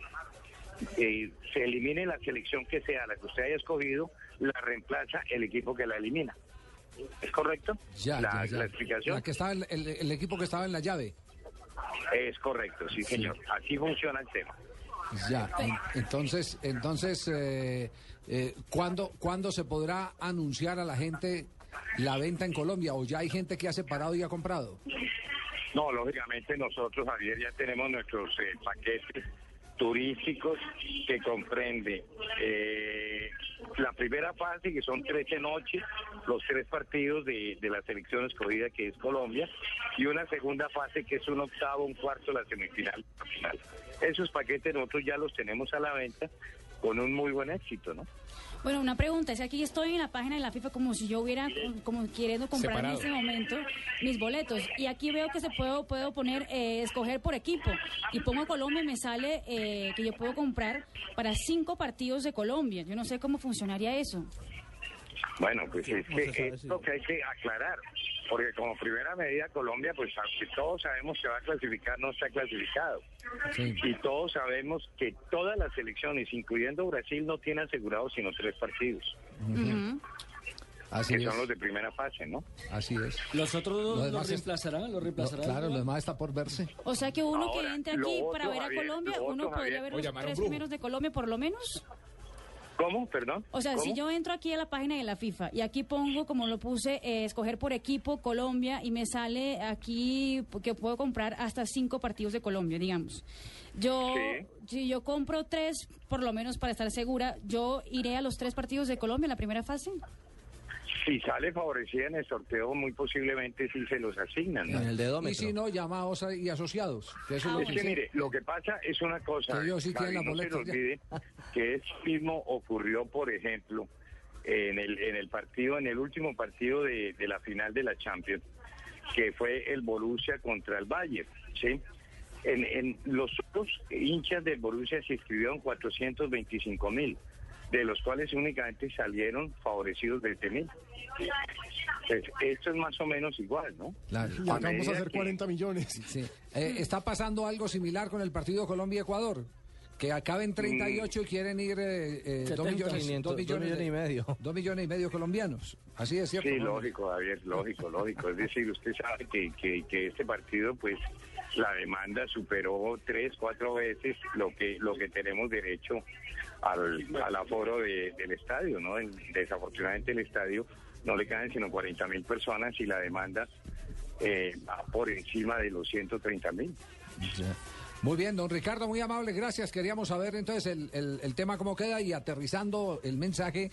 S25: eh, se elimine la selección que sea la que usted haya escogido, la reemplaza el equipo que la elimina. ¿Es correcto?
S3: Ya,
S25: la,
S3: ya, ya.
S25: la explicación
S3: La que estaba en- el, el equipo que estaba en la llave.
S25: es correcto, sí, señor. Así funciona el tema.
S3: Ya, en- entonces, entonces, eh, eh, ¿cuándo, ¿cuándo se podrá anunciar a la gente la venta en Colombia? ¿O ya hay gente que ha separado y ha comprado?
S25: No, lógicamente nosotros, Javier, ya tenemos nuestros eh, paquetes turísticos que comprende eh, la primera fase, que son 13 noches, los tres partidos de, de la selección escogida, que es Colombia, y una segunda fase, que es un octavo, un cuarto, la semifinal, final. Esos paquetes nosotros ya los tenemos a la venta con un muy buen éxito, ¿no?
S5: Bueno, una pregunta, es que aquí estoy en la página de la FIFA como si yo hubiera, como queriendo comprar
S25: Separado.
S5: en ese momento mis boletos. Y aquí veo que se puedo, puedo poner, eh, escoger por equipo. Y pongo Colombia y me sale eh, que yo puedo comprar para cinco partidos de Colombia. Yo no sé cómo funcionaría eso.
S25: Bueno, pues es que es lo que hay que aclarar, porque como primera medida Colombia, pues aunque todos sabemos que va a clasificar, no está clasificado. Y todos sabemos que todas las selecciones, incluyendo Brasil, no tienen asegurados sino tres partidos,
S3: Así
S25: que
S3: es.
S25: son los de primera fase, ¿no?
S3: Así es.
S4: ¿Los otros dos los
S3: demás es-
S4: reemplazará? ¿Los reemplazará?
S3: claro, lo demás está por verse.
S5: O sea que uno
S25: Ahora,
S5: que entre aquí para ver a
S25: Javier,
S5: Colombia,
S25: lo
S5: uno podría
S25: Javier,
S5: ver los tres primeros de Colombia por lo menos.
S25: ¿Cómo? Perdón.
S5: O sea, si yo entro aquí a la página de la FIFA y aquí pongo, como lo puse, eh, escoger por equipo Colombia y me sale aquí que puedo comprar hasta cinco partidos de Colombia, digamos. Yo, si yo compro tres, por lo menos para estar segura, yo iré a los tres partidos de Colombia en la primera fase.
S25: Si sale favorecida en el sorteo, muy posiblemente sí se los asignan. ¿no?
S3: Y si no, llamados y asociados. Que eso es
S25: que mire, lo que pasa es una cosa,
S3: Que sí la
S25: no se olvide que eso mismo ocurrió, por ejemplo, en el, en el partido, en el último partido de, de la final de la Champions, que fue el Borussia contra el Bayern, ¿sí? En, en los otros hinchas del Borussia se inscribieron 425 mil, de los cuales únicamente salieron favorecidos 20 mil. Pues, esto es más o menos igual, ¿no?
S3: Claro.
S6: Y acabamos a hacer
S25: que-
S6: 40 millones.
S3: Sí. Eh, ¿Está pasando algo similar con el partido Colombia-Ecuador? Que acaben 38 y quieren ir eh, eh, 2
S10: 70.
S3: millones,
S10: 500,
S3: dos millones,
S10: dos millones y medio.
S3: Dos millones y medio colombianos. Así es cierto.
S25: Sí,
S3: ¿no?
S25: lógico, Javier, lógico, lógico. Es decir, usted sabe que, que, que este partido, pues, la demanda superó tres, cuatro veces lo que lo que tenemos derecho al, al aforo de- del estadio, ¿no? En- Desafortunadamente el estadio no le caen sino 40 mil personas y la demanda eh, va por encima de los 130 mil.
S3: Muy bien, don Ricardo, muy amable, gracias. Queríamos saber entonces el, el- el tema cómo queda y aterrizando el mensaje,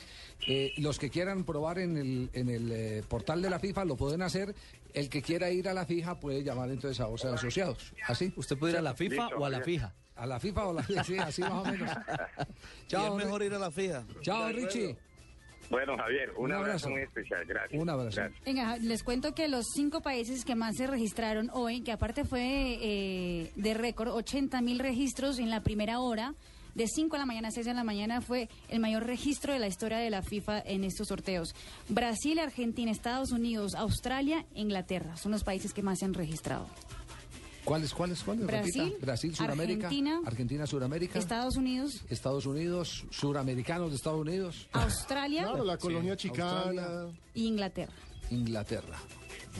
S3: eh, los que quieran probar en el, en el eh, portal de la FIFA lo pueden hacer. El que quiera ir a la fija puede llamar entonces a OSA Asociados. ¿Así?
S10: ¿Usted puede ir a la FIFA o a la fija?
S3: A la FIFA o a la sí, así más o menos.
S12: Chao, es mejor ir a la fija.
S3: Chao, Richie.
S25: Bueno, Javier, un,
S3: Un
S25: abrazo.
S3: abrazo.
S25: muy especial. Gracias.
S3: Un abrazo.
S25: Gracias.
S5: Venga, les cuento que los cinco países que más se registraron hoy, que aparte fue eh, de récord, 80 mil registros en la primera hora, de 5 de la mañana a 6 de la mañana, fue el mayor registro de la historia de la FIFA en estos sorteos. Brasil, Argentina, Estados Unidos, Australia, Inglaterra, son los países que más se han registrado.
S3: ¿Cuáles, cuáles, cuáles?
S5: Brasil,
S3: Repita. Brasil, Suramérica.
S5: Argentina,
S3: Argentina, Suramérica.
S5: Estados Unidos,
S3: Estados Unidos, suramericanos de Estados Unidos.
S5: Australia
S6: Claro, la colonia chicana.
S3: Australia,
S5: e Inglaterra.
S3: Inglaterra.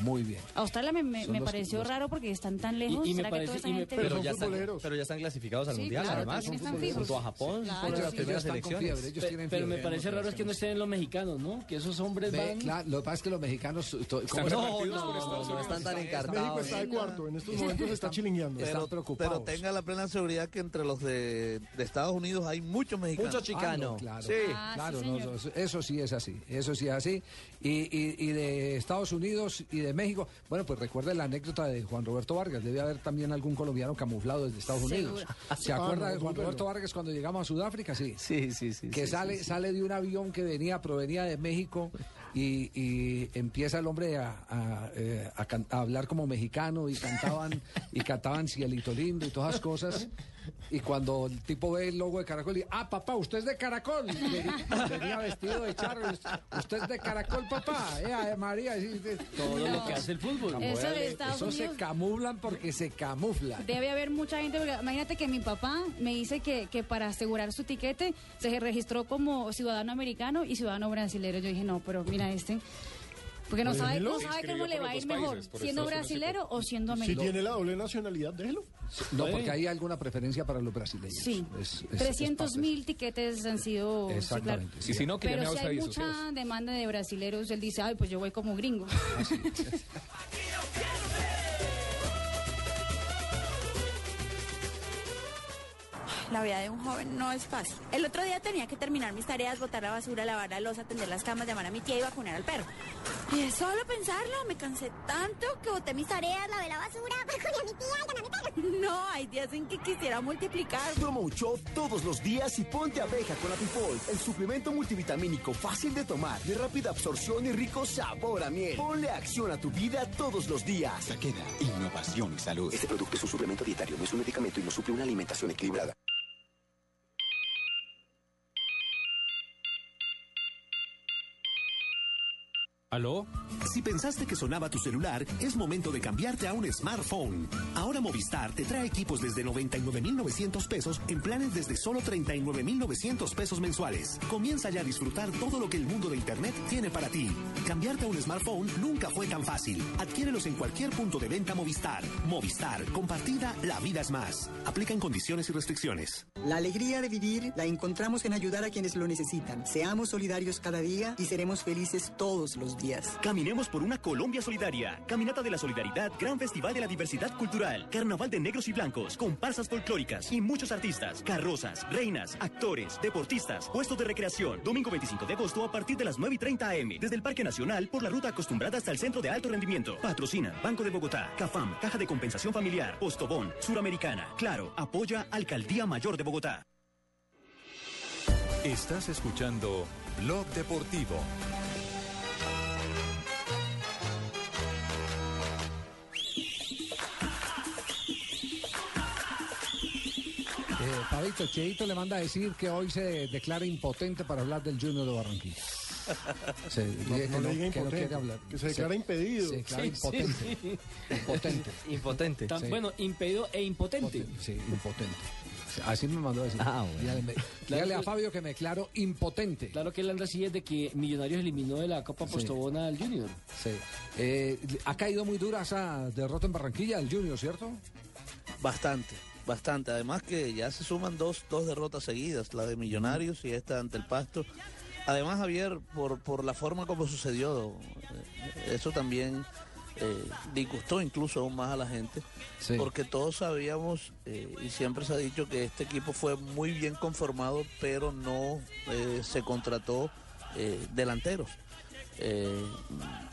S3: Muy bien.
S5: Australia me, me- me pareció
S3: los-
S5: raro porque están tan lejos.
S3: y me
S5: ¿Será que
S3: parece-
S5: toda esa
S3: y me-
S5: gente-
S10: Pero ya, están, pero ya están clasificados al
S5: Sí,
S10: Mundial,
S5: claro,
S10: además.
S5: están.
S10: Junto a Japón,
S5: Claro,
S10: fueron las
S5: sí,
S10: primeras elecciones.
S3: fiebre, ellos
S4: Pe-
S3: tienen
S4: pero me parece raro es que no estén los mexicanos, ¿no? Que esos hombres
S3: Ve,
S4: van...
S3: claro, lo que pasa es que los mexicanos to-
S4: Están
S3: como-
S4: Estados
S10: no
S4: Unidos.
S10: están tan
S6: México
S10: encartados.
S6: está de cuarto, en estos momentos está chilingueando.
S3: Están
S12: Pero,
S3: preocupados.
S12: pero tenga la plena seguridad que entre los de, de Estados Unidos hay muchos mexicanos.
S10: Mucho chicano.
S3: Ah, no, claro,
S12: Sí.
S5: Ah,
S3: claro, no, eso sí es así, eso sí es así. Y, y- y de Estados Unidos y de México, bueno, pues recuerda la anécdota de Juan Roberto Vargas, debe haber también algún colombiano camuflado desde Estados Unidos.
S5: Seguro.
S3: ¿Se
S6: Ah,
S3: acuerda de Juan. Roberto Vargas cuando llegamos a Sudáfrica? Sí.
S10: Sí, sí, sí.
S3: que
S10: sí,
S3: sale
S10: sí, sí.
S3: sale de un avión que venía provenía de México y, y empieza el hombre a, a, eh, a can- a hablar como mexicano y cantaban y cantaban cielito lindo y todas esas cosas y cuando el tipo ve el logo de Caracol y ah papá usted es de Caracol venía, vestido de charro usted es de Caracol papá eh, María sí, sí.
S4: Todo lo que hace el fútbol.
S5: Eso de Estados
S3: Eso se camuflan porque se camuflan
S5: Debe haber mucha gente, porque imagínate que mi papá me dice que, que para asegurar su tiquete se registró como ciudadano americano y ciudadano brasilero. Yo dije, no, pero mira este, porque no
S6: Pues
S5: sabe, no sabe cómo le va a ir mejor,
S6: países,
S5: siendo brasilero o siendo
S6: Si
S5: americano.
S6: tiene la doble nacionalidad, déjelo.
S3: no porque hay alguna preferencia para los brasileños
S5: Sí,
S3: Es- es- es
S5: 300 mil tiquetes han sido... sí, claro.
S3: Exactamente.
S14: Y si no, que
S5: Pero
S14: a
S5: si hay mucha demanda de brasileros, él dice, ay, pues yo voy como gringo.
S26: La vida de un joven no es fácil. El otro día tenía que terminar mis tareas, botar la basura, lavar la losa, atender las camas, llamar a mi tía y vacunar al perro. Y de solo pensarlo, me cansé tanto que boté mis tareas, lavé la basura, vacuné a mi tía y llamé a mi perro. No, hay días en que quisiera multiplicar.
S27: Toma un shot todos los días y ponte abeja con Apifol, el suplemento multivitamínico fácil de tomar, de rápida absorción y rico sabor a miel. Ponle acción a tu vida todos los días.
S18: Taqueda, innovación y salud.
S27: Este producto es un suplemento dietario, no es un medicamento y no suple una alimentación equilibrada.
S28: ¿Aló? Si pensaste que sonaba tu celular, es momento de cambiarte a un smartphone. Ahora Movistar te trae equipos desde 99,900 pesos en planes desde solo 39,900 pesos mensuales. Comienza ya a disfrutar todo lo que el mundo de Internet tiene para ti. Cambiarte a un smartphone nunca fue tan fácil. Adquiérelos en cualquier punto de venta Movistar. Movistar, compartida, la vida es más. Aplican condiciones y restricciones.
S29: La alegría de vivir la encontramos en ayudar a quienes lo necesitan. Seamos solidarios cada día y seremos felices todos los días.
S28: Caminemos por una Colombia solidaria. Caminata de la Solidaridad, Gran Festival de la Diversidad Cultural, Carnaval de Negros y Blancos, comparsas folclóricas y muchos artistas, carrozas, reinas, actores, deportistas, puestos de recreación. Domingo 25 de agosto a partir de las 9 y 30 am. Desde el Parque Nacional por la ruta acostumbrada hasta el Centro de Alto Rendimiento. Patrocina Banco de Bogotá, CAFAM, Caja de Compensación Familiar, Postobón, Suramericana. Claro, apoya Alcaldía Mayor de Bogotá.
S1: Estás escuchando Blog Deportivo.
S3: Cheito le manda a decir que hoy se declara impotente para hablar del Junior de Barranquilla. Se
S6: No, no
S3: que
S6: le diga
S3: que
S6: impotente,
S3: quiere hablar.
S6: que se declara impedido.
S3: Se declara
S6: Sí,
S3: impotente.
S6: sí.
S3: Impotente.
S10: Impotente.
S4: Tan-
S3: Sí.
S4: Bueno, impedido e impotente.
S3: Sí, impotente. Así me mandó a decir.
S4: Ah, bueno.
S3: Dígale, dígale a Fabio que me declaro impotente.
S4: Claro que él anda así desde que Millonarios eliminó de la Copa
S3: Sí.
S4: Postobona al Junior.
S3: Sí. Eh, ha caído muy dura esa derrota en Barranquilla el Junior, ¿cierto?
S12: Bastante, bastante. Además que ya se suman dos, dos derrotas seguidas, la de Millonarios y esta ante el Pasto. Además, Javier, por, por la forma como sucedió, eh, eso también eh, disgustó incluso aún más a la gente, porque todos sabíamos eh, y siempre se ha dicho que este equipo fue muy bien conformado, pero no eh, se contrató delanteros.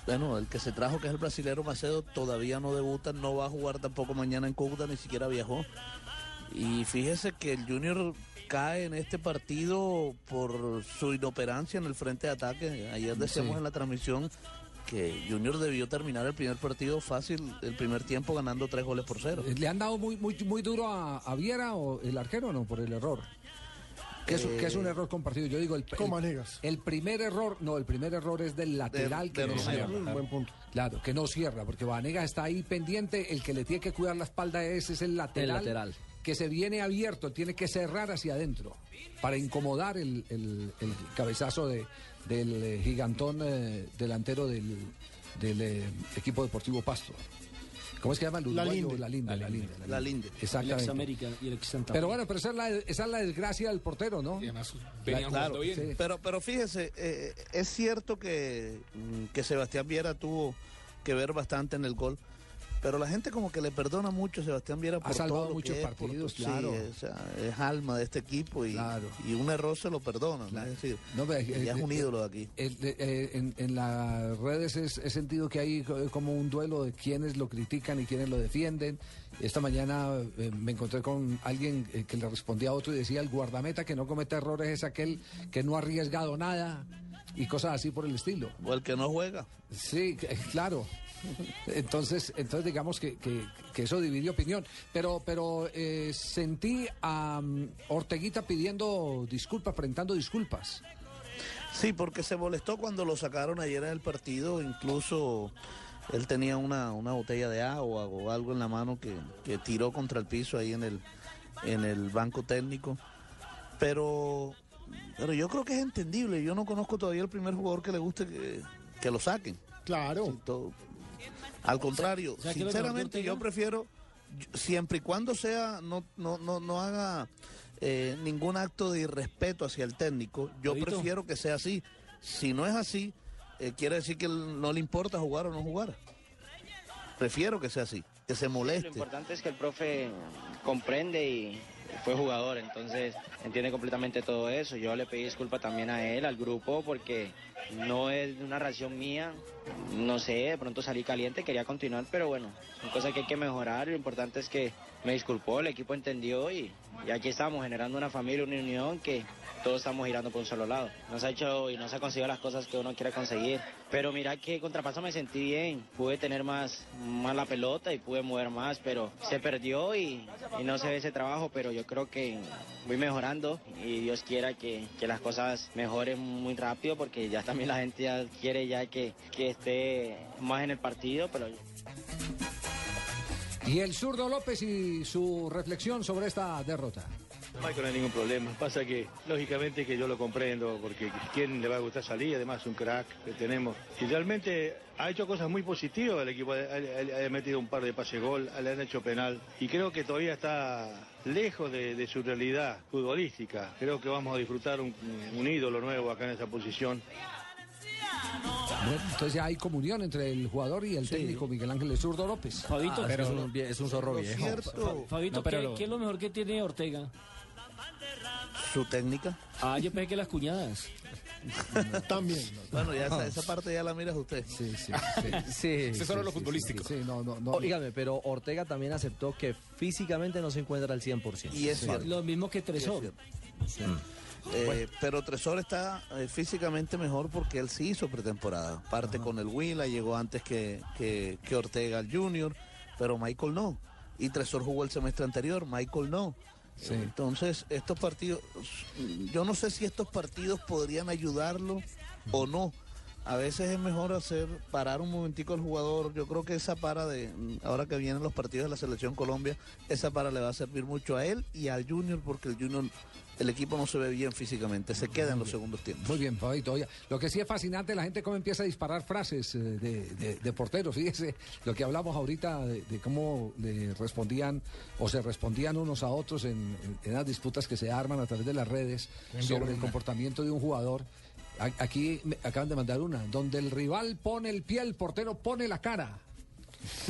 S12: Bueno, el que se trajo, que es el brasilero Macedo, todavía no debuta, no va a jugar tampoco mañana en Cúcuta, ni siquiera viajó. Y fíjese que el Junior cae en este partido por su inoperancia en el frente de ataque. Ayer decíamos
S3: Sí.
S12: en la transmisión que Junior debió terminar el primer partido fácil, el primer tiempo ganando tres goles por cero.
S3: ¿Le han dado muy, muy, muy duro a, a Viera o el arquero o no por el error? Que es,
S12: Eh,
S3: que es un error compartido. Yo digo, el, el- el primer error, no, el primer error es del lateral que
S12: de
S3: no cierra.
S6: Buen punto.
S3: Claro, que no cierra, porque Vanegas está ahí pendiente, el que le tiene que cuidar la espalda es, es el lateral.
S10: El lateral.
S3: Que se viene abierto, tiene que cerrar hacia adentro para incomodar el, el- el cabezazo de, del eh, gigantón eh, delantero del, del, eh, equipo deportivo Pasto. ¿Cómo es que llama el
S6: La
S3: uruguayo?
S6: Linde.
S3: La Linde. La Linde.
S12: La Linde.
S4: El
S3: Exactamente.
S4: ex América y el ex Santa
S3: Pero bueno, pero esa es la, esa es la desgracia del portero, ¿no?
S14: Y además venían
S12: Claro,
S14: bien.
S3: sí.
S12: Pero, pero fíjese, eh, es cierto que, mm, que Sebastián Viera tuvo que ver bastante en el gol, pero la gente como que le perdona mucho a Sebastián Viera por
S3: salvado
S12: todo lo
S3: muchos
S12: que es, por
S3: partidos,
S12: sí,
S3: claro.
S12: o sea, es alma de este equipo y,
S3: Claro.
S12: y un error se lo perdona.
S3: Claro.
S12: Es decir,
S3: No,
S12: ya
S3: eh,
S12: es un
S3: eh,
S12: ídolo de aquí.
S3: Eh, en, en las redes es- he sentido que hay co- como un duelo de quienes lo critican y quienes lo defienden. Esta mañana eh, me encontré con alguien eh, que le respondía a otro y decía el guardameta que no comete errores es aquel que no ha arriesgado nada y cosas así por el estilo.
S12: O el que no juega.
S3: Sí, claro. Entonces, entonces digamos que, que- que eso divide opinión. Pero, pero eh, sentí a mm, Orteguita pidiendo disculpas, presentando disculpas.
S12: Sí, porque se molestó cuando lo sacaron ayer en el partido, incluso él tenía una, una botella de agua o algo en la mano que, que tiró contra el piso ahí en el, en el banco técnico. Pero, pero yo creo que es entendible. Yo no conozco todavía el primer jugador que le guste que, que lo saquen.
S6: Claro.
S12: Sí, todo- Al contrario,
S4: o sea, lo
S12: sinceramente yo prefiero, siempre y cuando sea, no, no, no, no haga eh, ningún acto de irrespeto hacia el técnico, yo prefiero que sea así. Si no es así, eh, quiere decir que no le importa jugar o no jugar. Prefiero que sea así, que se
S30: Lo
S12: moleste.
S30: importante es que el profe comprende y fue jugador, entonces entiende completamente todo eso. Yo le pedí disculpa también a él, al grupo, porque no es una reacción mía. No sé, de pronto salí caliente, quería continuar, pero bueno, son cosas que hay que mejorar. Lo importante es que me disculpó, el equipo entendió y, y aquí estamos generando una familia, una unión que todos estamos girando por un solo lado. No se ha hecho y no se ha conseguido las cosas que uno quiere conseguir. Pero mira que contra Pasto me sentí bien, pude tener más, más la pelota y pude mover más, pero se perdió y, y no se ve ese trabajo, pero yo creo que voy mejorando y Dios quiera que, que las cosas mejoren muy rápido porque ya también la gente ya quiere ya que, que esté más en el partido, pero
S3: Y el zurdo López y su reflexión sobre esta derrota.
S31: No hay ningún problema. Pasa que, lógicamente, que yo lo comprendo, porque quién le va a gustar salir, además es un crack que tenemos. Y realmente ha hecho cosas muy positivas el equipo, ha, metido un par de pases gol, le han hecho penal. Y creo que todavía está lejos de, su realidad futbolística. Creo que vamos a disfrutar un ídolo nuevo acá en esa posición.
S3: Bueno, entonces ya hay comunión entre el jugador y el técnico Miguel Ángel de Zurdo López.
S4: Fabito.
S10: Ah, pero es un, vie- es un zorro viejo.
S12: cierto-
S4: Fabito,
S10: No, pero
S4: ¿qué,
S10: lo-
S4: qué es lo mejor que tiene Ortega?
S12: Su técnica.
S4: Ah, yo pensé que las cuñadas.
S6: También.
S12: Bueno, ya esa, esa parte ya la miras usted.
S3: Sí, sí,
S10: Sí,
S14: Ese es solo
S10: sí,
S14: lo
S10: sí,
S14: futbolístico.
S3: Sí, no, no, no.
S10: Óigame, pero Ortega también aceptó que físicamente no se encuentra al 100%.
S12: Y es cierto.
S4: Lo mismo que Tresor.
S12: cierto. Eh, Pero Tresor está eh, físicamente mejor porque él sí hizo pretemporada. Parte con el Huila, llegó antes que, que, que Ortega al Junior, pero Michael no. Y Tresor jugó el semestre anterior, Michael no.
S3: Sí.
S12: Entonces, estos partidos, yo no sé si estos partidos podrían ayudarlo o no. A veces es mejor hacer parar un momentico al jugador. Yo creo que esa para de ahora que vienen los partidos de la selección Colombia, esa para le va a servir mucho a él y al Junior porque el Junior el equipo no se ve bien físicamente, se queda en los segundos tiempos.
S3: Muy bien, Fabito. Oiga, lo que sí es fascinante, la gente cómo empieza a disparar frases eh, de, de, de porteros. Fíjese lo que hablamos ahorita de, de cómo le respondían o se respondían unos a otros en, en- en las disputas que se arman a través de las redes sobre el comportamiento de un jugador. A- Aquí me acaban de mandar una, donde el rival pone el pie, el portero pone la cara.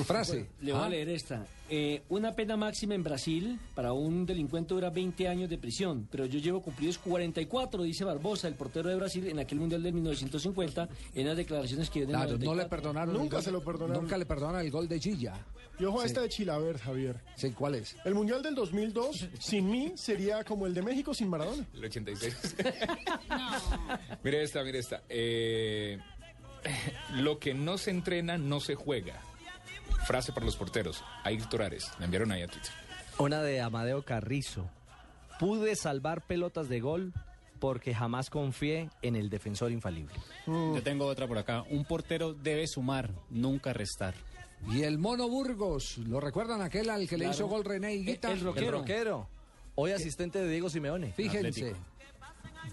S3: Frase.
S4: Le voy
S3: Ah.
S4: a leer esta. Eh, una pena máxima en Brasil para un delincuente dura 20 años de prisión, pero yo llevo cumplidos 44, dice Barbosa, el portero de Brasil, en aquel Mundial de 1950, en las declaraciones que dio
S3: Claro, no
S4: 94.
S3: le perdonaron. el
S6: Nunca
S3: gol-
S6: se lo perdonaron.
S3: Nunca le perdonan el gol de Gilla.
S6: Y ojo a
S3: Sí.
S6: esta de Chilaver, Javier.
S3: Sí, ¿cuál es?
S6: El Mundial del 2002, sin mí, sería como el de México sin Maradona.
S14: El 86. mire esta, mire esta. Eh, lo que no se entrena no se juega. Frase para los porteros. Ayrton Ares. Me enviaron ahí a Twitter.
S10: Una de Amadeo Carrizo. Pude salvar pelotas de gol porque jamás confié en el defensor infalible.
S32: Yo tengo otra por acá. Un portero debe sumar, nunca restar.
S3: Y el Mono Burgos, ¿lo recuerdan aquel al que le hizo gol René Higuita?
S10: El rockero. Hoy asistente de Diego Simeone.
S3: Fíjense,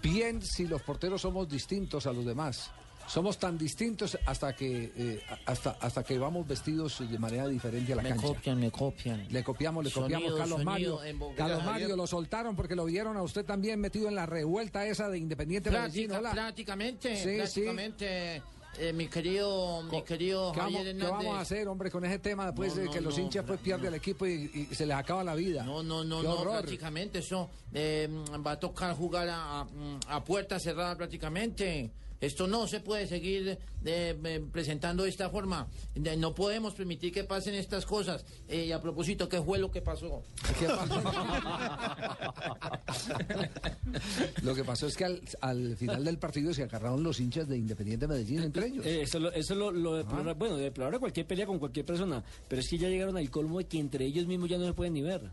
S3: bien si los porteros somos distintos a los demás. Somos tan distintos hasta que eh, hasta hasta que vamos vestidos de manera diferente a la
S33: Me
S3: cancha.
S33: copian, me copian.
S3: Le copiamos, le
S33: Sonido,
S3: copiamos. Carlos Mario. Carlos. Mario lo soltaron porque lo vieron a usted también metido en la revuelta esa de Independiente Medellín.
S33: Práctica-
S3: Hola.
S33: prácticamente,
S3: Sí, sí.
S33: prácticamente, eh, mi querido, mi querido
S3: ¿Qué vamos,
S33: Javier
S3: qué vamos a hacer, hombre, con ese tema después
S33: No,
S3: de
S33: no,
S3: que los hinchas pues pierden el equipo y, y se les acaba la vida?
S33: No, no, no, no, prácticamente eso eh, va a tocar jugar a, a- a puerta cerrada prácticamente. Esto no se puede seguir eh, eh, presentando de esta forma. De- No podemos permitir que pasen estas cosas. Eh, y a propósito, ¿qué fue lo que pasó?
S3: Lo que pasó es que al, al final del partido se agarraron los hinchas de Independiente Medellín entre ellos.
S4: Eh, eso lo, eso lo, lo deplora- bueno, deplora cualquier pelea con cualquier persona, pero es que ya llegaron al colmo de que entre ellos mismos ya no se pueden ni ver.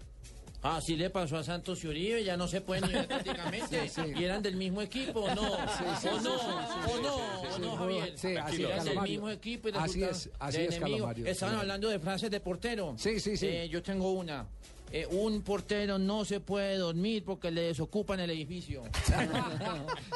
S33: Ah, sí le pasó a Santos y Uribe, ya no se pueden ver prácticamente.
S3: Sí, sí.
S33: Y eran del mismo equipo, ¿o no?
S3: Sí,
S33: ¿O no? ¿O no? ¿O no. Javier?
S3: Sí, así es,
S33: Eran del
S3: Calomario.
S33: mismo equipo y
S3: Así es, así
S33: Estaban hablando de frases de portero.
S3: Sí, sí, sí.
S33: Eh, yo tengo una. Eh, un portero no se puede dormir porque le desocupan el edificio.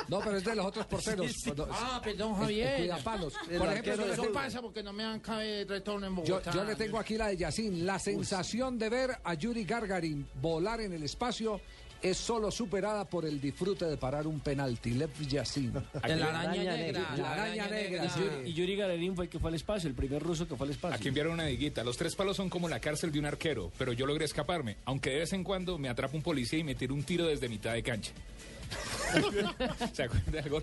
S3: No, pero es de los otros porteros. Cuando-
S33: Ah, perdón, Javier.
S3: cuidapalos. Por ejemplo,
S33: eso pasa porque no me dan cabe retorno en Bogotá.
S3: yo le tengo aquí la de Yacine. La sensación de ver a Yuri Gargarin volar en el espacio es solo superada por el disfrute de parar un penalti. Lev Yacine.
S33: De la araña negra.
S3: La araña negra.
S4: Y Yuri- Y Yuri Gagarin fue el que fue al espacio, el primer ruso que fue al espacio.
S14: Aquí enviaron una diguita. Los tres palos son como la cárcel de un arquero, pero yo logré escaparme, aunque de vez en cuando me atrapa un policía y me tira un tiro desde mitad de cancha. ¿Se acuerdan de algo?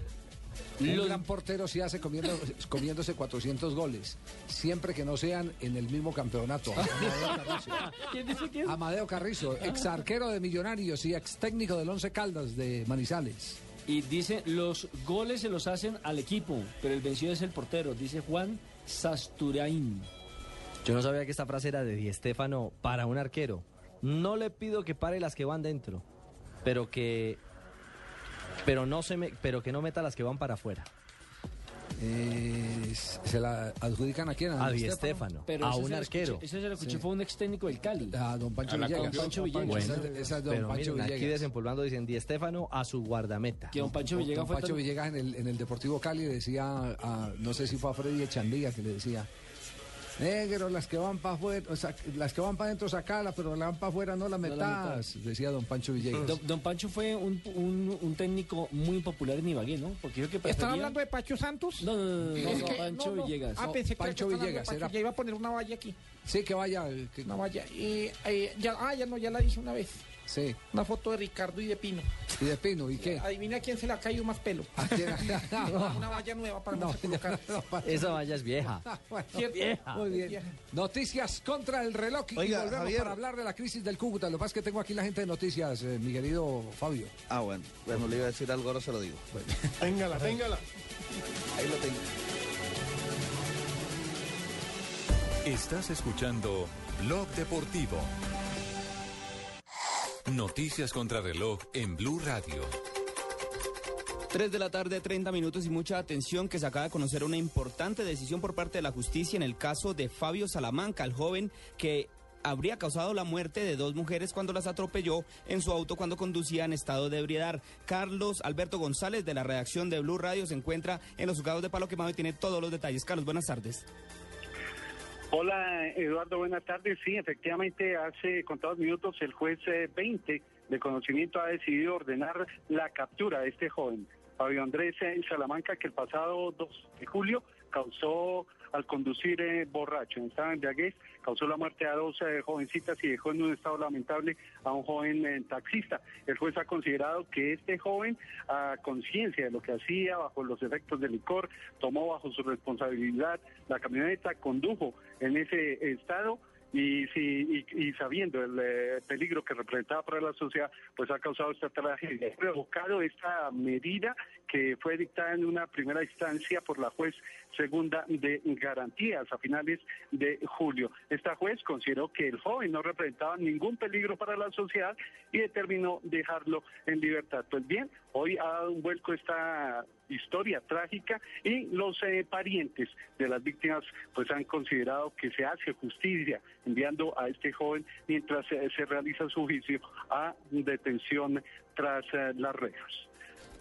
S3: Un gran portero se hace comiendo, comiéndose 400 goles, siempre que no sean en el mismo campeonato. Amadeo Carrizo.
S4: ¿Quién dice quién?
S3: Amadeo Carrizo, ex arquero de Millonarios y ex técnico del Once Caldas de Manizales.
S4: Y dice, los goles se los hacen al equipo, pero el vencido es el portero, dice Juan Sasturain.
S10: Yo no sabía que esta frase era de Di Stéfano para un arquero. No le pido que pare las que van dentro, pero que pero no se me, pero que no meta las que van para afuera.
S3: Eh, ¿Se la adjudican a quién?
S10: A Di Stéfano,
S4: Pero
S10: a un arquero.
S4: escuché- ese se lo escuché,
S3: Sí.
S4: fue un ex técnico del Cali.
S3: A don Pancho
S4: A
S3: Villegas.
S4: campeón. Pancho Villegas.
S3: Esa-
S10: Bueno,
S3: esa es de don
S10: pero
S3: Pancho
S10: miren, aquí
S3: Villegas.
S10: desempolvando dicen Di Stéfano a su guardameta.
S4: Que don Pancho Villegas
S3: Don
S4: fue
S3: Pancho
S4: tan-
S3: Villegas en el, en el Deportivo Cali decía, a- no sé si fue a Freddy Echandía que le decía, negro, las que van para afuera, o sea, las que van para adentro sacala, pero las que van para afuera no las
S4: No la
S3: metas, decía don Pancho Villegas.
S4: Don, don Pancho fue un, un- un técnico muy popular en Ibagué, ¿no? Porque que
S34: ¿Están hablando de Pacho Santos?
S4: No, no, no, no, no,
S34: que-
S4: Pancho
S34: no, no.
S4: Villegas.
S34: Ah, pensé que
S3: Pancho Villegas,
S34: Pacho.
S3: era-
S34: Ya iba a poner una valla aquí.
S3: Sí, que vaya. que-
S34: Una valla. Y, eh, ya, ah, ya no, ya la hice una vez.
S3: Sí.
S34: Una foto de Ricardo y de Pino.
S3: ¿Y de Pino? ¿Y qué?
S34: Adivina a quién se le ha caído más pelo.
S3: ¿A quién?
S34: una valla nueva para no, colocar.
S10: Esa valla es vieja.
S3: Bueno, vieja. Muy bien. Noticias contra el reloj y
S35: Oiga,
S3: volvemos
S35: Javier.
S3: para hablar de la crisis del Cúcuta. Lo que pasa es que tengo aquí la gente de noticias, eh, mi querido Fabio.
S35: Ah, bueno. Bueno, le iba a decir algo, ahora se lo digo.
S6: Téngala, téngala.
S35: Ahí lo tengo.
S1: Estás escuchando Blog Deportivo. Noticias contra reloj en Blue Radio.
S36: 3 de la tarde, 30 minutos y mucha atención que se acaba de conocer una importante decisión por parte de la justicia en el caso de Fabio Salamanca, el joven que habría causado la muerte de dos mujeres cuando las atropelló en su auto cuando conducía en estado de ebriedad. Carlos Alberto González de la redacción de Blue Radio se encuentra en los juzgados de Palo Quemado y tiene todos los detalles. Carlos, buenas tardes.
S22: Hola Eduardo, buenas tardes. Sí, efectivamente, hace contados minutos el juez eh, 20 de conocimiento ha decidido ordenar la captura de este joven, Fabio Andrés eh, Salamanca, que el pasado 2 de julio causó
S37: al conducir eh, borracho. En estado de causó la muerte a dos eh, jovencitas y dejó en un estado lamentable a un joven eh, taxista. El juez ha considerado que este joven, a conciencia de lo que hacía, bajo los efectos del licor, tomó bajo su responsabilidad la camioneta, condujo en ese estado y, si, y, sabiendo el eh, peligro que representaba para la sociedad, pues ha causado esta tragedia. Ha provocado esta medida que fue dictada en una primera instancia por la juez segunda de garantías a finales de julio. Esta juez consideró que el joven no representaba ningún peligro para la sociedad y determinó dejarlo en libertad. Pues bien, hoy ha dado un vuelco esta historia trágica y los eh, parientes de las víctimas pues han considerado que se hace justicia enviando a este joven mientras eh, se realiza su juicio a detención tras eh, las rejas.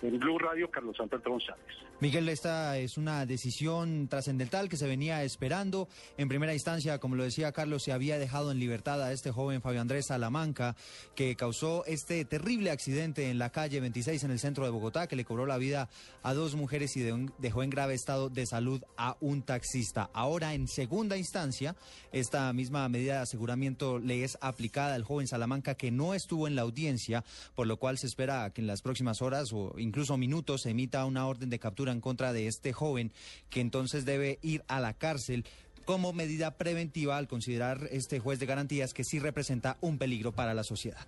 S37: En Blue Radio, Carlos Alberto González.
S19: Miguel, esta es una decisión trascendental que se venía esperando. En primera instancia, como lo decía Carlos, se había dejado en libertad a este joven Fabio Andrés Salamanca, que causó este terrible accidente en la calle 26 en el centro de Bogotá, que le cobró la vida a dos mujeres y dejó en grave estado de salud a un taxista. Ahora, en segunda instancia, esta misma medida de aseguramiento le es aplicada al joven Salamanca, que no estuvo en la audiencia, por lo cual se espera que en las próximas horas o incluso minutos se emita una orden de captura en contra de este joven, que entonces debe ir a la cárcel como medida preventiva al considerar este juez de garantías que sí representa un peligro para la sociedad.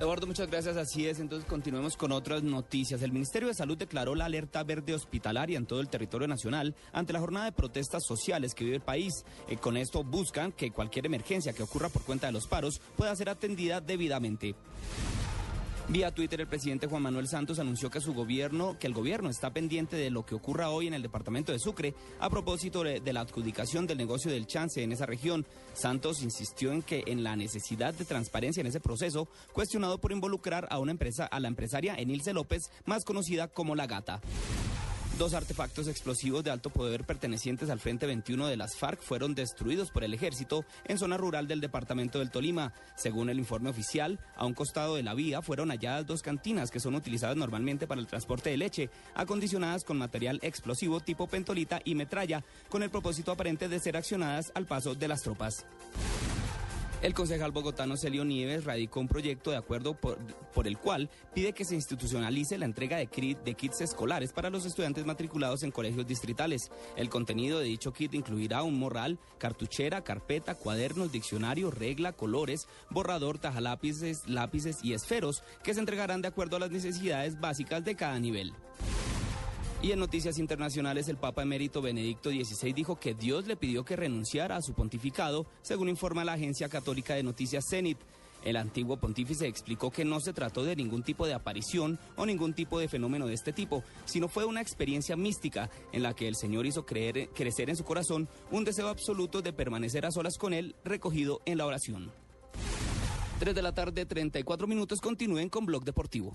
S36: Eduardo, muchas gracias. Así es, entonces continuemos con otras noticias. El Ministerio de Salud declaró la alerta verde hospitalaria en todo el territorio nacional ante la jornada de protestas sociales que vive el país. Eh, con esto buscan que cualquier emergencia que ocurra por cuenta de los paros pueda ser atendida debidamente. Vía Twitter, el presidente Juan Manuel Santos anunció que su gobierno, que el gobierno está pendiente de lo que ocurra hoy en el departamento de Sucre a propósito de, la adjudicación del negocio del chance en esa región. Santos insistió en que en la necesidad de transparencia en ese proceso, cuestionado por involucrar a una empresa, a la empresaria Enilce López, más conocida como La Gata. Dos artefactos explosivos de alto poder pertenecientes al Frente 21 de las FARC fueron destruidos por el ejército en zona rural del departamento del Tolima. Según el informe oficial, a un costado de la vía fueron halladas dos cantinas que son utilizadas normalmente para el transporte de leche, acondicionadas con material explosivo tipo pentolita y metralla, con el propósito aparente de ser accionadas al paso de las tropas. El concejal bogotano Celio Nieves radicó un proyecto de acuerdo por, el cual pide que se institucionalice la entrega de kits escolares para los estudiantes matriculados en colegios distritales. El contenido de dicho kit incluirá un morral, cartuchera, carpeta, cuadernos, diccionario, regla, colores, borrador, tajalápices, lápices y esferos que se entregarán de acuerdo a las necesidades básicas de cada nivel. Y en noticias internacionales, el Papa emérito Benedicto XVI dijo que Dios le pidió que renunciara a su pontificado, según informa la agencia católica de noticias Zenit. El antiguo pontífice explicó que no se trató de ningún tipo de aparición o ningún tipo de fenómeno de este tipo, sino fue una experiencia mística en la que el Señor hizo creer, crecer en su corazón un deseo absoluto de permanecer a solas con Él, recogido en la oración. 3 de la tarde, 34 minutos, continúen con Blog Deportivo.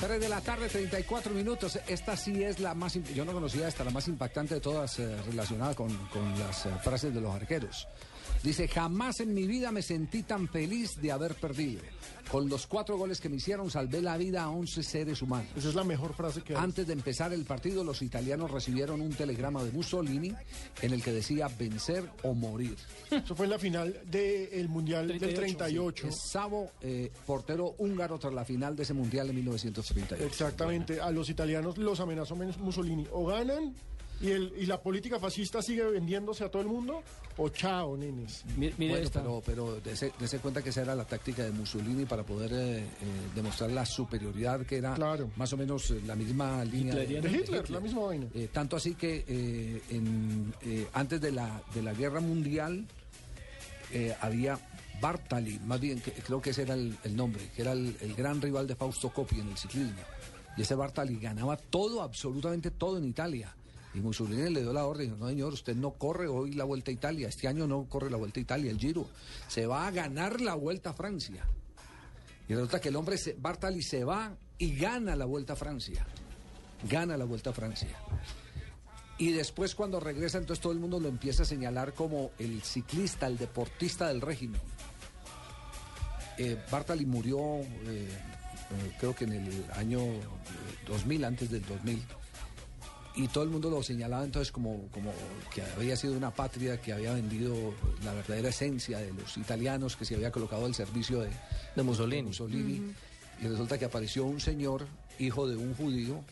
S3: Tres de la tarde, 34 minutos. Esta sí es la más. Yo no conocía esta, la más impactante de todas, eh, relacionada con, con las eh, frases de los arqueros. Dice: Jamás en mi vida me sentí tan feliz de haber perdido. Con los cuatro goles que me hicieron, salvé la vida a 11 seres humanos.
S6: Esa es la mejor frase que hay.
S3: Antes de empezar el partido, los italianos recibieron un telegrama de Mussolini en el que decía vencer o morir.
S6: Eso fue en la final del Mundial del 38.
S3: Es Savo, eh, portero húngaro tras la final de ese mundial de 1938.
S6: Exactamente, a los italianos los amenazó Men- Mussolini. O ganan y, el, y la política fascista sigue vendiéndose a todo el mundo, o chao, nenes.
S3: Bueno, pero, pero dese, dese cuenta que esa era la táctica de Mussolini para poder eh, eh, demostrar la superioridad que era más o menos eh, la misma línea.
S6: De Hitler, la misma vaina.
S3: Eh, tanto así que eh, en, eh, antes de la, de la guerra mundial eh, había Bartali, más bien que- creo que ese era el, el nombre, que era el, el gran rival de Fausto Coppi en el ciclismo. Y ese Bartali ganaba todo, absolutamente todo en Italia. Y Mussolini le dio la orden, no señor, usted no corre hoy la Vuelta a Italia, este año no corre la Vuelta a Italia, el Giro, se va a ganar la Vuelta a Francia. Y resulta que el hombre, Bartali, se va y gana la Vuelta a Francia. Gana la Vuelta a Francia. Y después cuando regresa, entonces todo el mundo lo empieza a señalar como el ciclista, el deportista del régimen. Eh, Bartali murió, eh, eh, creo que en el año eh, 2000, antes del 2000. Y todo el mundo lo señalaba entonces como, como que había sido una patria que había vendido la verdadera esencia de los italianos, que se había colocado al servicio de,
S10: De Mussolini.
S3: Mussolini. Y resulta que apareció un señor, hijo de un judío,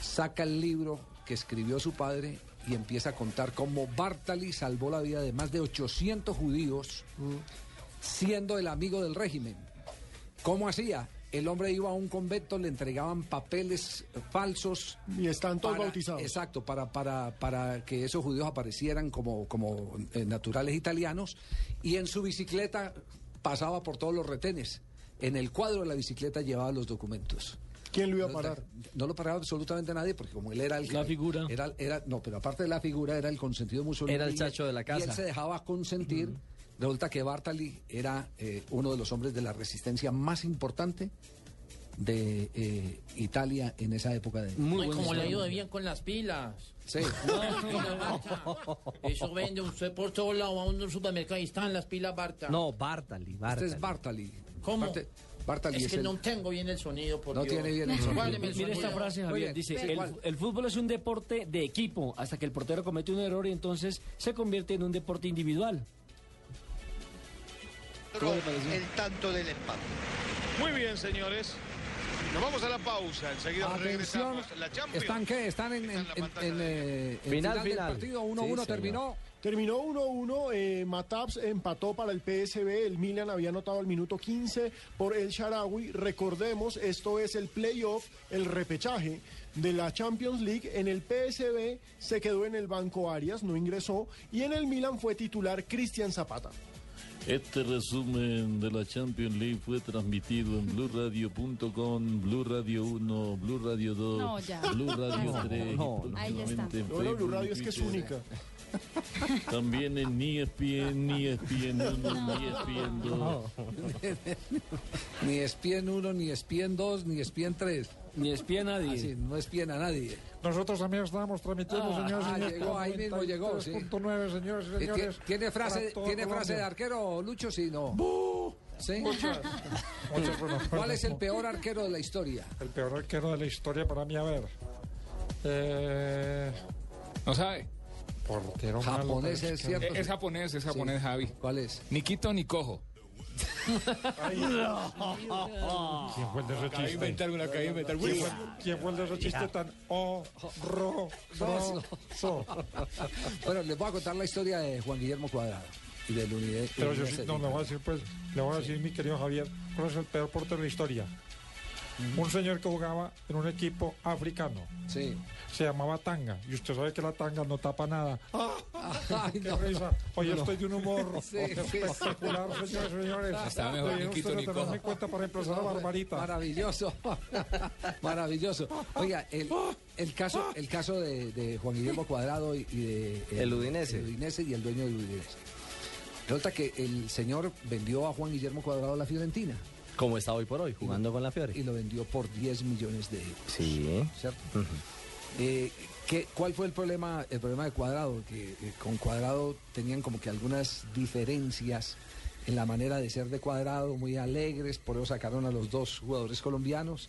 S3: saca el libro que escribió su padre y empieza a contar cómo Bartali salvó la vida de más de 800 judíos siendo el amigo del régimen. ¿Cómo hacía? El hombre iba a un convento, le entregaban papeles falsos.
S6: Y están todos
S3: para-
S6: bautizados.
S3: Exacto, para, para, para que esos judíos aparecieran como, como eh, naturales italianos. Y en su bicicleta pasaba por todos los retenes. En el cuadro de la bicicleta llevaba los documentos.
S6: ¿Quién lo iba a parar?
S3: No lo paraba absolutamente nadie, porque como él era el...
S4: La figura.
S3: Era, era, no, pero aparte de la figura, era el consentido Mussolini.
S10: Era el chacho de la
S3: Y
S10: casa.
S3: él se dejaba consentir. Resulta que Bartali era eh, uno de los hombres de la resistencia más importante de eh, Italia en esa época de...
S33: Ay, como le ha ido de bien con las pilas.
S3: Sí.
S33: No. Eso vende usted por todos lados, a un supermercado y están las pilas Barta.
S10: No, Bartali, Bartali.
S3: Este es Bartali.
S33: ¿Cómo?
S3: Bartali
S33: es
S3: es
S33: que
S3: el-
S33: no tengo bien el sonido, por
S3: No
S33: Dios.
S3: tiene bien el sonido.
S4: Mire esta
S33: sonido.
S4: frase,
S3: Muy
S4: Javier.
S3: bien.
S4: Dice, el, el fútbol es un deporte de equipo hasta que el portero comete un error y entonces se convierte en un deporte individual.
S38: El tanto del empate. Muy bien, señores. Nos vamos a la pausa. Enseguida
S3: Atención,
S38: regresamos. La Champions.
S3: ¿están qué? ¿Están en, en- en- en, eh, en
S6: Final,
S3: del
S6: final.
S3: partido?
S6: Sí,
S3: 1-1
S6: señor.
S3: terminó.
S6: Terminó 1-1, eh, Mataps empató para el PSB, el Milan había anotado al minuto 15 por el Sharawi. Recordemos, esto es el playoff, el repechaje de la Champions League. En el PSB se quedó en el banco Arias, no ingresó, y en el Milan fue titular Cristian Zapata.
S39: Este resumen de la Champions League fue transmitido en BlueRadio.com, Blue Radio 1, Blue Radio 2,
S40: No, ya.
S39: Blue Radio
S40: No,
S39: 3
S40: no. Ahí está.
S6: Bueno, Blue Radio es que es única.
S39: También en ni ESPN, ni ESPN 1, ni ESPN 2.
S3: ni espien 1, ni espien 2, ni espien 3.
S4: Ni espía a nadie.
S3: no espien a nadie.
S41: Nosotros también estábamos transmitiendo,
S3: Ah,
S41: señores
S3: ah, llegó, ahí mismo llegó, sí.
S41: 93.9, señores señores.
S3: ¿tie- ¿Tiene frase, ¿tiene frase de arquero, Lucho? Sí, no. ¿Sí?
S41: Muchas. Muchas, bueno,
S3: ¿Cuál es el peor arquero de la historia?
S41: El peor arquero de la historia para mí, a ver. Eh,
S14: No sabe.
S41: portero
S3: Japonés,
S41: malo,
S3: es cierto.
S14: Es, es japonés, es japonés, Javi.
S3: ¿Cuál es?
S14: Nikito Nikojo.
S41: ¿Quién fue el de ese
S14: Acabé de
S41: chiste?
S14: inventar una, acabé de inventar
S41: ¿Quién fue, quién fue el de tan horroroso?
S3: Bueno, les voy a contar la historia de Juan Guillermo Cuadrado y del Unidad.
S41: Pero yo sí, no, le voy a decir, pues, le voy a decir, mi querido Javier, ¿cuál es el peor portero de la historia? Un señor que jugaba en un equipo africano.
S3: Sí.
S41: Se llamaba Tanga. Y usted sabe que la tanga no tapa nada. ¡Ah! ¡Qué
S3: no. No.
S41: estoy de un humor
S3: Sí, sí,
S41: espectacular,
S3: sí.
S41: señores y señores.
S14: Estaba mejor
S41: ustedes
S14: Nicojo.
S41: tenerme en cuenta para emplazar a Barbarita.
S3: Maravilloso, maravilloso. Oiga, el, el caso, el caso de, de Juan Guillermo Cuadrado y, y de
S10: El Udinese.
S3: el Udinese y el dueño del Udinese. Resulta que el señor vendió a Juan Guillermo Cuadrado a la Fiorentina
S10: Como está hoy por hoy, jugando con la Fiore.
S3: y lo vendió por 10 millones de euros.
S10: Sí.
S3: ¿Cierto? Eh, ¿qué- ¿Cuál fue el problema, el problema de Cuadrado? Que eh, con Cuadrado tenían como que algunas diferencias en la manera de ser de Cuadrado, muy alegres, por eso sacaron a los dos jugadores colombianos,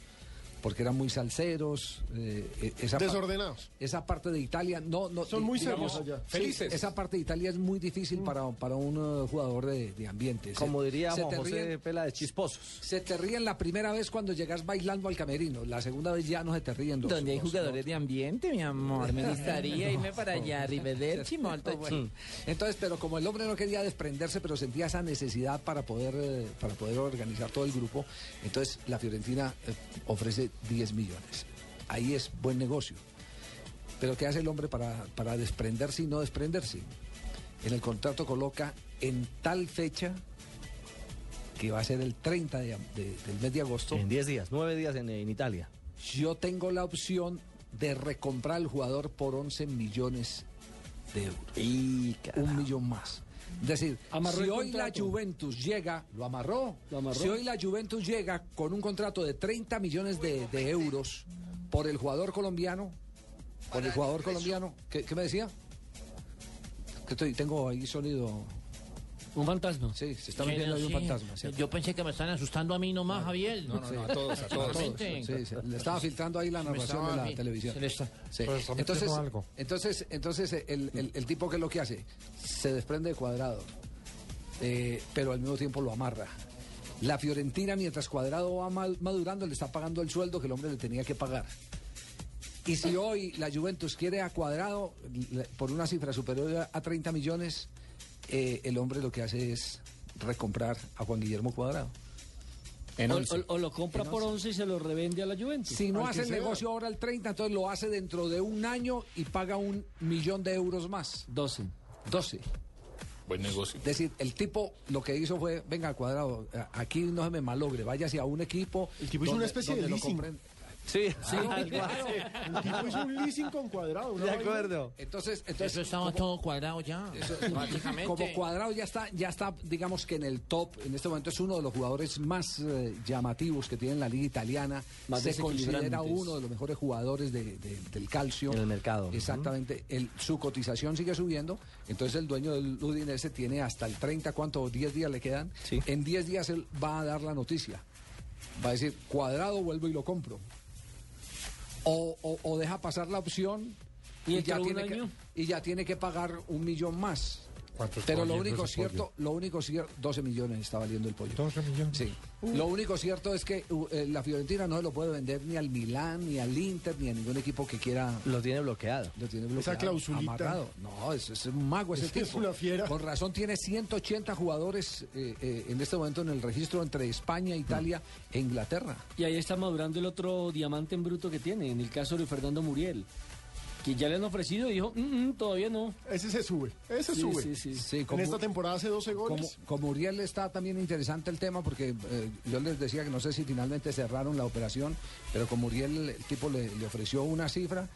S3: porque eran muy salseros. eh, eh, esa pa-
S6: Desordenados.
S3: esa parte de Italia no, no
S6: Son muy
S3: digamos,
S6: serios allá.
S3: sí,
S14: Felices.
S3: esa parte de Italia es muy difícil para, para un eh, jugador de, de ambiente. Se-
S10: Como diría
S3: se
S10: José
S3: ríen-
S10: Pela de Chisposos.
S3: se te ríen la primera vez cuando llegas bailando al camerino, la segunda vez ya no se te ríen. los-
S33: Donde hay
S3: los-
S33: jugadores de ambiente, mi amor. Me gustaría irme para allá, Arrivederci, molto
S3: Bueno, Entonces, pero como el hombre no quería desprenderse, pero sentía esa necesidad para poder, eh, para poder organizar todo el grupo, entonces la Fiorentina eh, ofrece 10 millones. Ahí es buen negocio. Pero ¿qué hace el hombre para, para desprenderse y no desprenderse? en el contrato coloca en tal fecha que va a ser el 30 de- de- del mes de agosto.
S10: En 10 días, 9 días en, en Italia.
S3: Yo tengo la opción de recomprar al jugador por 11 millones de euros. Un millón más. Es decir,
S4: Amarró
S3: si hoy la. Juventus llega, lo amarró.
S4: amarró.
S3: Si hoy la Juventus llega con un contrato de 30 millones de, de euros por el jugador colombiano, por el jugador colombiano, ¿qué, qué me decía? Que estoy, tengo ahí sólido.
S4: Un fantasma.
S3: Sí, se está metiendo ahí un fantasma. ¿cierto?
S33: Yo pensé que me están asustando a mí nomás, Javier.
S3: No, no, no, a todos, a todos. Sí, sí, le estaba filtrando ahí la narración de la televisión.
S33: se le está-
S3: Sí.
S41: Está
S3: Entonces,
S41: algo.
S3: entonces, entonces el, el- el tipo que es lo que hace, se desprende de cuadrado, eh, pero al mismo tiempo lo amarra. La Fiorentina, mientras Cuadrado va mal- madurando, le está pagando el sueldo que el hombre le tenía que pagar. Y si hoy la Juventus quiere a Cuadrado por una cifra superior a 30 millones, eh, el hombre lo que hace es recomprar a Juan Guillermo Cuadrado.
S4: O, o- o lo compra por 11 y se lo revende a la Juventus.
S3: Si no hace
S4: que
S3: el negocio ahora el 30, entonces lo hace dentro de un año y paga un millón de euros más.
S4: 12.
S3: 12.
S14: Buen negocio.
S3: Es decir, el tipo lo que hizo fue, venga, cuadrado, aquí no se me malogre, váyase a un equipo.
S6: El tipo hizo una especie de
S3: lo
S10: Sí,
S3: Sí,
S6: El tipo hizo un leasing con cuadrado. una vaina.
S3: Entonces, entonces
S33: Eso estaba
S3: como-
S33: todo cuadrado ya. prácticamente.
S3: Como cuadrado ya está, ya está, digamos que en el top, en este momento es uno de los jugadores más eh, llamativos que tiene la liga italiana.
S4: Más
S3: Se considera uno de los mejores jugadores de- de- del calcio.
S10: En el mercado.
S3: Exactamente. El- su cotización sigue subiendo. Entonces el dueño del Udinese tiene hasta el 30, ¿cuánto? 10 días le quedan. En 10 días él va a dar la noticia. Va a decir, cuadrado, vuelvo y lo compro. O, o- o deja pasar la opción
S4: ¿Y
S3: ya tiene que, y ya tiene que pagar un millón más.
S41: ¿Cuánto
S3: Pero lo único cierto,
S41: pollo?
S3: lo único cierto, 12 millones está valiendo el pollo.
S41: 12 millones.
S3: Sí. Lo único cierto es que uh, eh, la Fiorentina no se lo puede vender ni al Milán, ni al Inter, ni a ningún equipo que quiera.
S10: Lo tiene bloqueado.
S3: Lo tiene bloqueado.
S6: Esa clausulita.
S3: amarrado. No, es, es un mago ese
S6: Es que es
S3: tipo.
S6: una fiera.
S3: Con razón tiene 180 jugadores eh, eh, en este momento en el registro entre España, Italia e Inglaterra.
S4: Y ahí está madurando el otro diamante en bruto que tiene, en el caso de Fernando Muriel. Que ya le han ofrecido y dijo, "Mm, mm, todavía no.
S6: Ese se sube. Ese
S4: Sí,
S6: sube.
S4: sí, sí.
S3: Sí,
S6: En esta temporada hace 12
S3: Como,
S6: goles.
S3: como Uriel está también interesante el tema porque eh, yo les decía que no sé si finalmente cerraron la operación, pero como Uriel, el tipo le, le ofreció una cifra,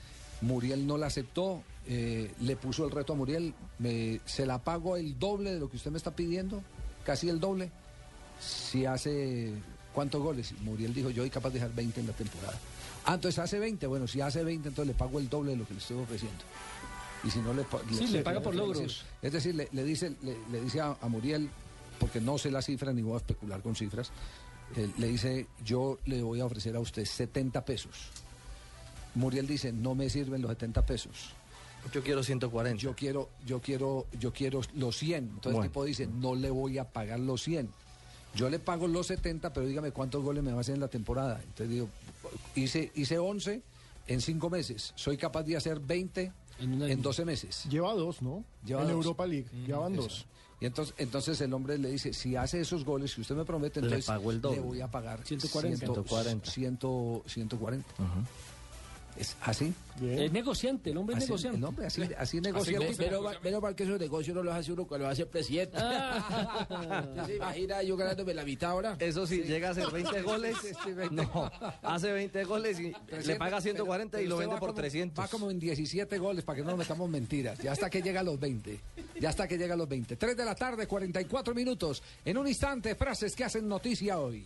S3: Muriel no la aceptó, eh, le puso el reto a Muriel, me- se la pago el doble de lo que usted me está pidiendo, casi el doble, si hace cuántos goles. Muriel dijo, yo soy capaz de dejar 20 en la temporada. Ah, entonces hace 20, bueno, si hace 20, entonces le pago el doble de lo que le estoy ofreciendo. Y si no le, pa-
S4: Sí, le paga por
S3: es decir,
S4: logros.
S3: Es decir, le, le dice, le, le dice a, a Muriel, porque no sé la cifra ni voy a especular con cifras, eh, le dice, yo le voy a ofrecer a usted 70 pesos. Muriel dice, no me sirven los 70 pesos.
S10: Yo quiero 140.
S3: Yo quiero, yo quiero, yo quiero los 100. Entonces
S10: Bueno.
S3: el tipo dice, no le voy a pagar los 100. Yo le pago los 70, pero dígame cuántos goles me va a hacer en la temporada. Entonces digo, hice, hice 11 en 5 meses. Soy capaz de hacer 20 en, 12 meses.
S6: Lleva dos, ¿no?
S3: Lleva
S6: en
S3: dos.
S6: Europa League. Llevan
S3: Eso.
S6: dos.
S3: Y entonces, entonces el hombre le dice, si hace esos goles que usted me promete,
S10: Le
S3: entonces
S10: pago el doble.
S3: le voy a pagar
S4: 140.
S3: 140. 140. Es así.
S4: Es negociante, el hombre es
S3: Así-
S4: negociante.
S3: el hombre así, así negocia.
S33: Así
S3: el
S33: que-
S3: tipo.
S33: Pero, pero para que esos negocios no los hace uno cuando lo hace el presidente. ¿Usted se imagina yo ganándome la mitad ahora?
S10: Eso sí, llega a hacer 20 goles. No, hace 20 goles y le
S3: Presidente,
S10: paga 140
S3: pero-
S10: y lo
S3: pero
S10: vende por
S3: como-
S10: 300.
S3: Va como en 17 goles, para que no nos metamos mentiras. Ya hasta que llega a los 20. Ya hasta que llega a los 20. 3 de la tarde, 44 minutos. En un instante, frases que hacen noticia hoy.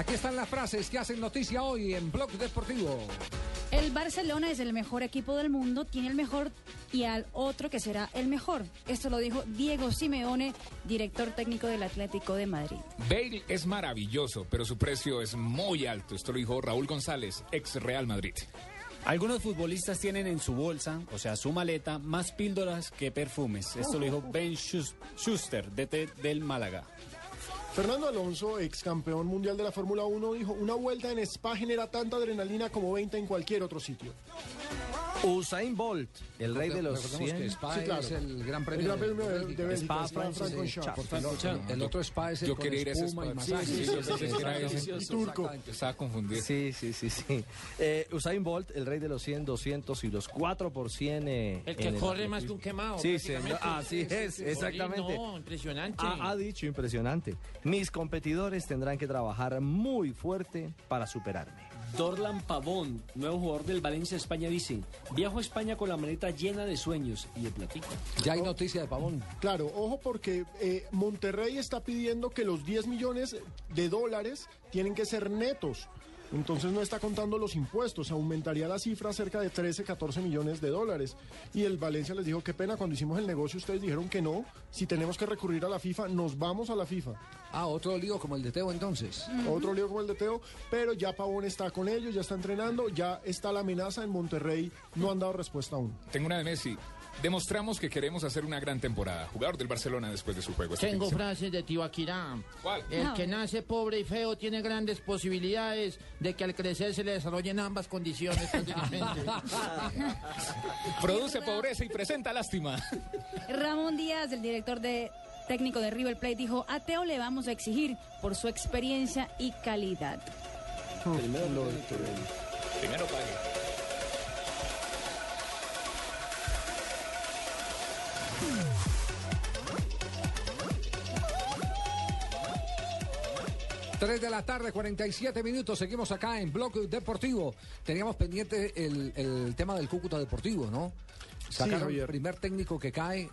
S3: Aquí están las frases que hacen noticia hoy en Blog Deportivo.
S5: El Barcelona es el mejor equipo del mundo, tiene el mejor y al otro que será el mejor. Esto lo dijo Diego Simeone, director técnico del Atlético de Madrid.
S14: Bale es maravilloso, pero su precio es muy alto. Esto lo dijo Raúl González, ex Real Madrid.
S32: Algunos futbolistas tienen en su bolsa, o sea, su maleta, más píldoras que perfumes. Esto lo dijo Ben Schus- Schuster, DT del Málaga.
S6: Fernando Alonso, ex campeón mundial de la Fórmula 1, dijo, una vuelta en Spa genera tanta adrenalina como 20 en cualquier otro sitio.
S10: Usain Bolt, el rey de los
S3: Recordemos
S10: 100.
S3: que Spa
S6: Sí, claro.
S3: es el gran premio
S6: El Gran
S3: de,
S6: Premio de- de Bélgica,
S3: Spa,
S6: Spa,
S3: porque el otro- el otro Spa es el
S14: Yo
S3: con
S14: quería ir a ese
S3: espuma y
S14: spa.
S3: masaje.
S14: Sí, sí, sí, ese.
S3: Delicioso,
S6: turco.
S14: Estaba confundido.
S10: Sí, sí, sí, sí. Eh, Usain Bolt, el rey de los 100, 200 y los 4 por 100. eh,
S33: El que corre más que un quemado.
S10: Sí, señor. Así es,
S33: Sí,
S10: exactamente.
S33: No, impresionante.
S10: Ha, ha dicho impresionante. Mis competidores tendrán que trabajar muy fuerte para superarme.
S4: Dorlan Pavón, nuevo jugador del Valencia España, dice: Viajo a España con la maleta llena de sueños y de platico.
S3: Ya hay noticia de Pavón.
S6: Claro, ojo porque eh, Monterrey está pidiendo que los 10 millones de dólares tienen que ser netos. Entonces no está contando los impuestos, aumentaría la cifra cerca de 13, 14 millones de dólares. Y el Valencia les dijo, qué pena, cuando hicimos el negocio ustedes dijeron que no, si tenemos que recurrir a la FIFA, nos vamos a la FIFA.
S3: Ah, otro lío como el de Teo entonces.
S6: Otro lío como el de Teo, pero ya Pavón está con ellos, ya está entrenando, ya está la amenaza en Monterrey, no han dado respuesta aún.
S14: Tengo una de Messi. Demostramos que queremos hacer una gran temporada. Jugador del Barcelona después de su juego. este
S33: Tengo frases de Tibaquirá.
S14: ¿Cuál?
S33: El
S5: No.
S33: que nace pobre y feo tiene grandes posibilidades de que al crecer se le desarrollen ambas condiciones.
S14: Produce pobreza y presenta lástima.
S5: Ramón Díaz, el director de técnico de River Plate, dijo: A Teo le vamos a exigir por su experiencia y calidad.
S14: Primero pague.
S3: Tres de la tarde, 47 minutos. Seguimos acá en Bloque Deportivo. Teníamos pendiente el, el tema del Cúcuta Deportivo, ¿no? Sacaron el
S6: Javier.
S3: primer técnico que cae.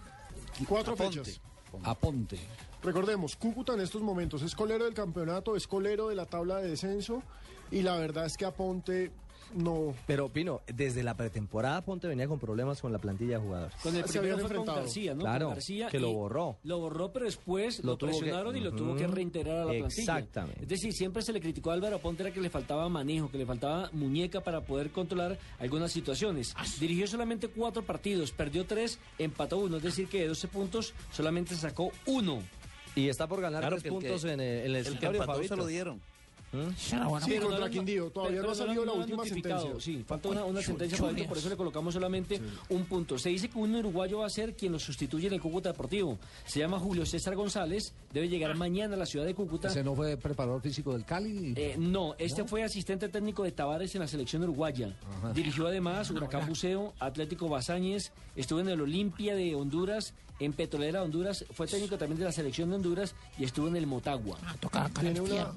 S6: Cuatro
S3: Aponte.
S6: fechas.
S3: Aponte.
S6: Recordemos, Cúcuta en estos momentos es colero del campeonato, es colero de la tabla de descenso y la verdad es que Aponte no...
S10: Pero, Pino, desde la pretemporada Ponte venía con problemas con la plantilla de jugadores.
S4: Con el
S6: Se
S4: primero fue con. García, ¿no?
S10: Claro,
S4: Con García
S10: que lo borró.
S4: Lo borró, pero después
S10: Lo
S4: lo,
S10: tuvo que-
S4: presionaron y lo tuvo que reintegrar a la plantilla.
S10: Exactamente.
S4: Es decir, siempre se le criticó a Álvaro Ponte era que le faltaba manejo, que le faltaba muñeca para poder controlar algunas situaciones. Dirigió solamente cuatro partidos, perdió tres, empató uno. Es decir, que de 12 puntos solamente sacó uno.
S10: Y está por ganar
S12: Claro
S10: tres puntos
S12: que-
S10: en el, en el
S12: El que
S10: escritorio,
S12: empató se lo dieron.
S10: ¿Mm?
S6: Sí,
S4: Pero
S6: contra
S4: no
S6: Quindío, todavía
S4: pero
S6: no ha salido
S4: lo
S6: la última sentencia.
S4: Sí, falta una, una sentencia. Fabito, por eso le colocamos solamente un punto. Se dice que un uruguayo va a ser quien lo sustituye en el Cúcuta Deportivo. Se llama Julio César González, debe llegar mañana a la ciudad de Cúcuta.
S3: ¿Ese no fue preparador físico del Cali?
S4: Eh, no, este fue asistente técnico de Tavares en la selección uruguaya.
S3: Ajá.
S4: Dirigió además Huracán Buceo, Atlético Bazañez, estuvo en el Olimpia de Honduras, en Petrolera Honduras, fue técnico también de la selección de Honduras y estuvo en el Motagua.
S6: Tiene una...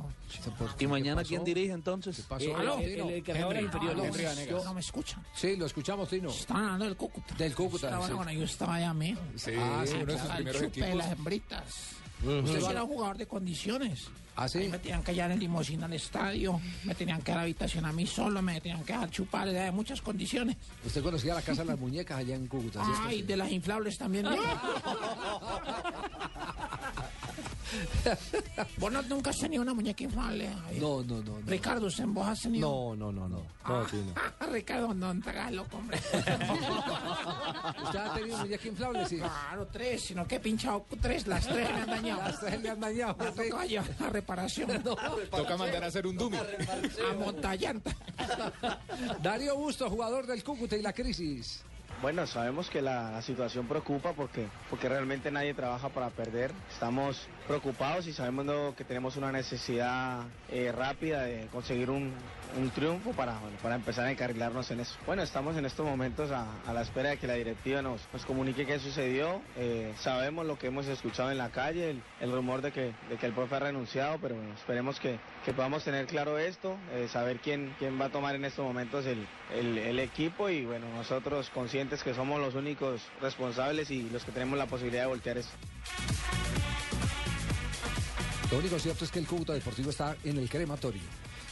S12: ¿Y mañana quién dirige entonces?
S3: pasó?
S4: Eh,
S3: Aló,
S4: el-
S3: Tino.
S4: el encargado era
S3: Henry.
S4: inferior,
S3: Aló,
S4: Henry Vanegas.
S3: yo-
S34: No me escuchan.
S3: Sí, lo escuchamos, Tino.
S34: Están hablando del Cúcuta.
S3: Del Cúcuta.
S34: Estaba-
S3: sí.
S34: Bueno, yo estaba allá, mijo.
S14: Sí,
S3: Ah, sí,
S14: uno de sus
S34: Al
S14: primeros
S34: chupe de
S14: equipos.
S34: las hembritas. Usted sí era un jugador de condiciones.
S3: ¿Ah, sí?
S34: Me tenían que llevar en limosina al estadio, me tenían que dar habitación a mí solo, me tenían que dar chupar, era de muchas condiciones.
S3: Usted conocía la casa de las muñecas allá en Cúcuta. ¿sí?
S34: Ay, de las inflables también. Vos no, nunca has tenido una muñeca inflable. Javier?
S3: No, no, no. no.
S34: Ricardo, ¿usted vos has tenido?
S10: No, no, no, no. No, Tino.
S34: Ricardo, no te hagas loco, hombre.
S3: ¿Usted ha tenido muñeca inflable? Sí.
S34: Claro, tres, sino que he pinchado tres, las tres me han dañado.
S3: Las tres le han dañado.
S34: Me ha
S3: sí.
S34: tocado llevar a reparación.
S14: Toca mandar a hacer un dummy.
S34: A montallanta.
S3: Darío Busto, jugador del Cúcuta y la crisis.
S30: Bueno, sabemos que la, situación preocupa porque, porque realmente nadie trabaja para perder. Estamos preocupados y sabemos que tenemos una necesidad eh, rápida de conseguir un, un triunfo para, bueno, para empezar a encarrilarnos en eso. Bueno, estamos en estos momentos a, la espera de que la directiva nos, nos comunique qué sucedió. Eh, sabemos lo que hemos escuchado en la calle, el, el rumor de que, de que el profe ha renunciado, pero bueno, esperemos que, que podamos tener claro esto, eh, saber quién, quién va a tomar en estos momentos el, el, el equipo y bueno, nosotros conscientes que somos los únicos responsables y los que tenemos la posibilidad de voltear eso.
S3: Lo único cierto es que el Cúcuta Deportivo está en el crematorio.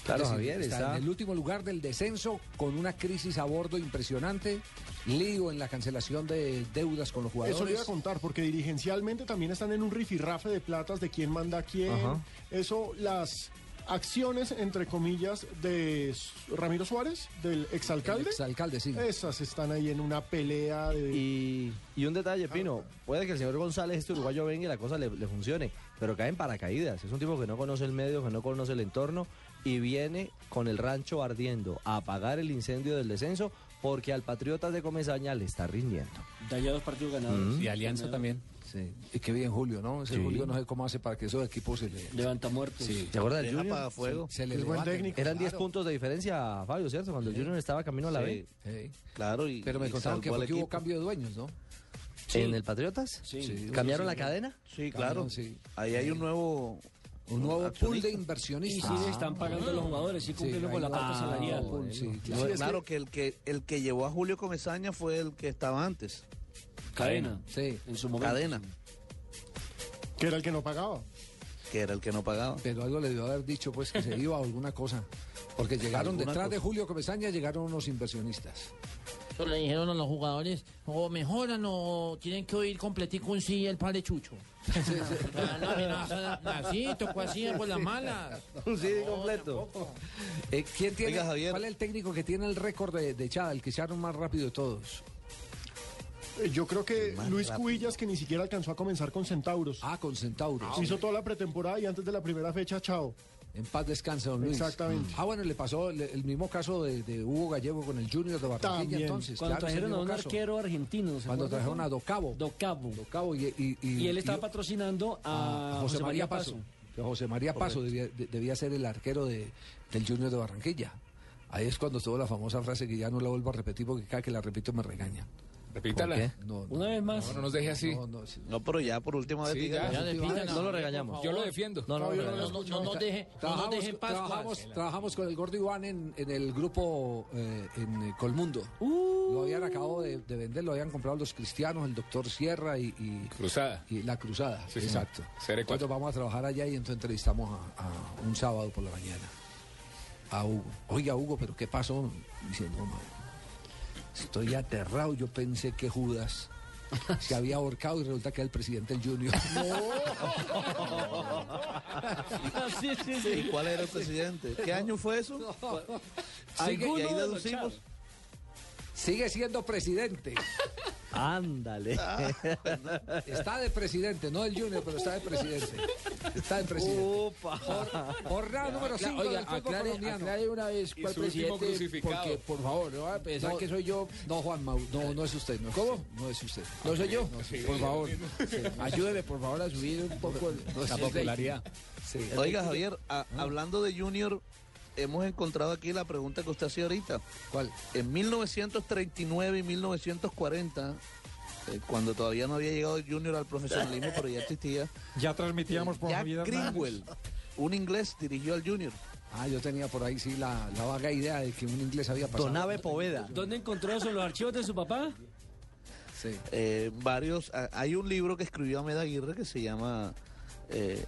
S10: Claro,
S3: Es decir,
S10: Javier,
S3: está,
S10: está-
S3: en el último lugar del descenso con una crisis a bordo impresionante, lío en la cancelación de deudas con los jugadores.
S6: Eso le iba a contar, porque dirigencialmente también están en un rifirrafe de platas de quién manda a quién.
S3: Ajá.
S6: Eso, las acciones, entre comillas, de Ramiro Suárez, del exalcalde.
S3: El exalcalde, sí.
S6: Esas están ahí en una pelea de...
S10: Y, y un detalle, Pino, puede que el señor González, este uruguayo, venga y la cosa le, le funcione, pero cae en paracaídas. Es un tipo que no conoce el medio, que no conoce el entorno y viene con el rancho ardiendo a apagar el incendio del descenso porque al Patriotas de Comesaña le está rindiendo.
S4: Da ya dos partidos ganados.
S10: Mm.
S3: Y Alianza también. Sí. Y qué bien Julio, ¿no? Ese
S10: Sí.
S3: Julio no sé cómo hace para que esos equipos se le...
S4: Levanta muertos.
S3: Sí.
S10: ¿Se acuerda del Junior?
S3: apagafuegos. Se le
S10: Es buen
S3: levanten,
S10: técnico. Eran 10
S3: claro.
S10: puntos de diferencia, Fabio, ¿cierto? Cuando el Junior estaba camino a la B.
S3: Sí.
S12: Claro, y,
S3: Pero me
S12: y
S3: contaron que fue hubo cambio de dueños, ¿no?
S10: ¿En el Patriotas?
S3: Sí.
S10: ¿Cambiaron
S3: Sí,
S10: la
S3: sí.
S10: cadena?
S12: Sí, claro.
S3: Cambiaron, sí.
S12: Ahí hay un nuevo...
S3: Un nuevo pool de
S4: Y
S3: inversionistas.
S4: sí le están pagando a los jugadores, sí cumplieron
S3: Sí,
S4: con la parte salarial.
S3: Ah, bueno, sí, claro.
S6: Sí,
S12: claro que... el que el que llevó a Julio Comesaña fue el que estaba antes.
S4: Cadena.
S3: Sí.
S4: En su momento.
S12: Cadena,
S6: Que era el que no pagaba.
S12: que era el que no pagaba.
S3: Pero algo le debió haber dicho, pues, que se iba a alguna cosa. Porque llegaron detrás de. Julio Comesaña, llegaron unos inversionistas.
S34: Eso le dijeron a los jugadores, o mejoran o tienen que oír completico un sí el padre Chucho. Ah, no, mira, así, tocó así por las malas.
S10: Un CD completo.
S3: Eh, ¿Quién tiene,
S12: Oiga, Javier.
S3: ¿Cuál es el técnico que tiene el récord de, de echada, el que echaron más rápido de todos?
S6: Eh, Yo creo que Luis Cubillas, que ni siquiera alcanzó a comenzar con Centauros.
S3: Ah, con Centauros.
S6: Hizo toda la pretemporada y antes de la primera fecha, chao.
S3: En paz descanse, don Luis.
S6: Exactamente.
S3: Ah, bueno, le pasó el, el mismo caso de, de Hugo Gallego con el Junior de Barranquilla,
S6: También.
S3: entonces.
S4: Cuando
S3: claro,
S4: trajeron a un
S3: caso.
S4: arquero argentino. ¿se
S3: Cuando trajeron a Docabo.
S4: Docabo.
S3: Docabo y, y, y-
S4: Y él estaba
S3: y-
S4: patrocinando a,
S3: a José María Paso. José María Paso debía, de- debía ser el arquero de, del Junior de Barranquilla. Ahí es cuando tuvo la famosa frase que ya no la vuelvo a repetir porque cada que la repito me regaña.
S14: Repítala.
S4: Una vez más.
S14: No, no nos deje así.
S3: no, no, sí.
S12: No, pero ya por última vez
S14: Sí,
S12: dígalo.
S14: ya.
S34: Ya despídanla,
S10: No lo regañamos.
S14: Yo lo defiendo.
S10: No, no,
S34: No,
S10: no,
S34: no,
S10: no,
S34: no, no, no deje, no nos
S3: Trabajamos,
S34: deje en paz,
S3: trabajamos, trabajamos con el Gordo Iván en, en el grupo eh, en eh, Colmundo. Lo habían acabado de, de vender, lo habían comprado los cristianos, el doctor Sierra y, y-
S14: Cruzada.
S3: y la Cruzada.
S14: Sí,
S3: exacto. Entonces vamos a trabajar allá y entonces entrevistamos a, a un sábado por la mañana a Hugo. Oiga, Hugo, pero ¿qué pasó? Dice, no, estoy aterrado. Yo pensé que Judas se había ahorcado y resulta que era el presidente del Junior.
S4: sí, sí,
S12: ¿Y cuál era el presidente? ¿Qué año fue eso?
S3: Sigue-
S12: y ahí deducimos.
S3: Sigue siendo presidente.
S10: Ándale.
S3: Está de presidente, no del Junior, pero está de presidente. Está de presidente.
S10: Opa.
S3: Jornada número 5
S34: Oiga,
S3: del fútbol
S34: aclare,
S3: colombiano.
S34: aclare una vez cuál presidente, porque por favor, no va a pensar
S3: No,
S34: que soy yo.
S3: No, Juan Mau, no, no es usted. No es
S34: ¿Cómo?
S3: usted, No es usted.
S34: ¿No soy yo?
S14: Sí,
S34: por
S14: sí,
S34: favor,
S14: sí.
S34: ayúdeme por favor a subir un poco el-
S3: No
S32: La popularidad.
S3: Sí.
S12: Oiga, Javier, a- hablando de Junior, hemos encontrado aquí la pregunta que usted hacía ahorita.
S3: ¿Cuál?
S12: En 1939 y 1940, eh, cuando todavía no había llegado el Junior al profesionalismo, pero ya existía,
S41: Ya transmitíamos por
S12: Jack
S41: Hernández.
S12: Greenwell, un inglés, dirigió al Junior.
S3: Ah, yo tenía por ahí sí la, la vaga idea de que un inglés había pasado.
S10: Donave Poveda.
S4: ¿Dónde encontró eso? ¿En los archivos de su papá?
S3: Sí.
S12: Eh, varios, a- hay un libro que escribió Ahmed Aguirre que se llama eh,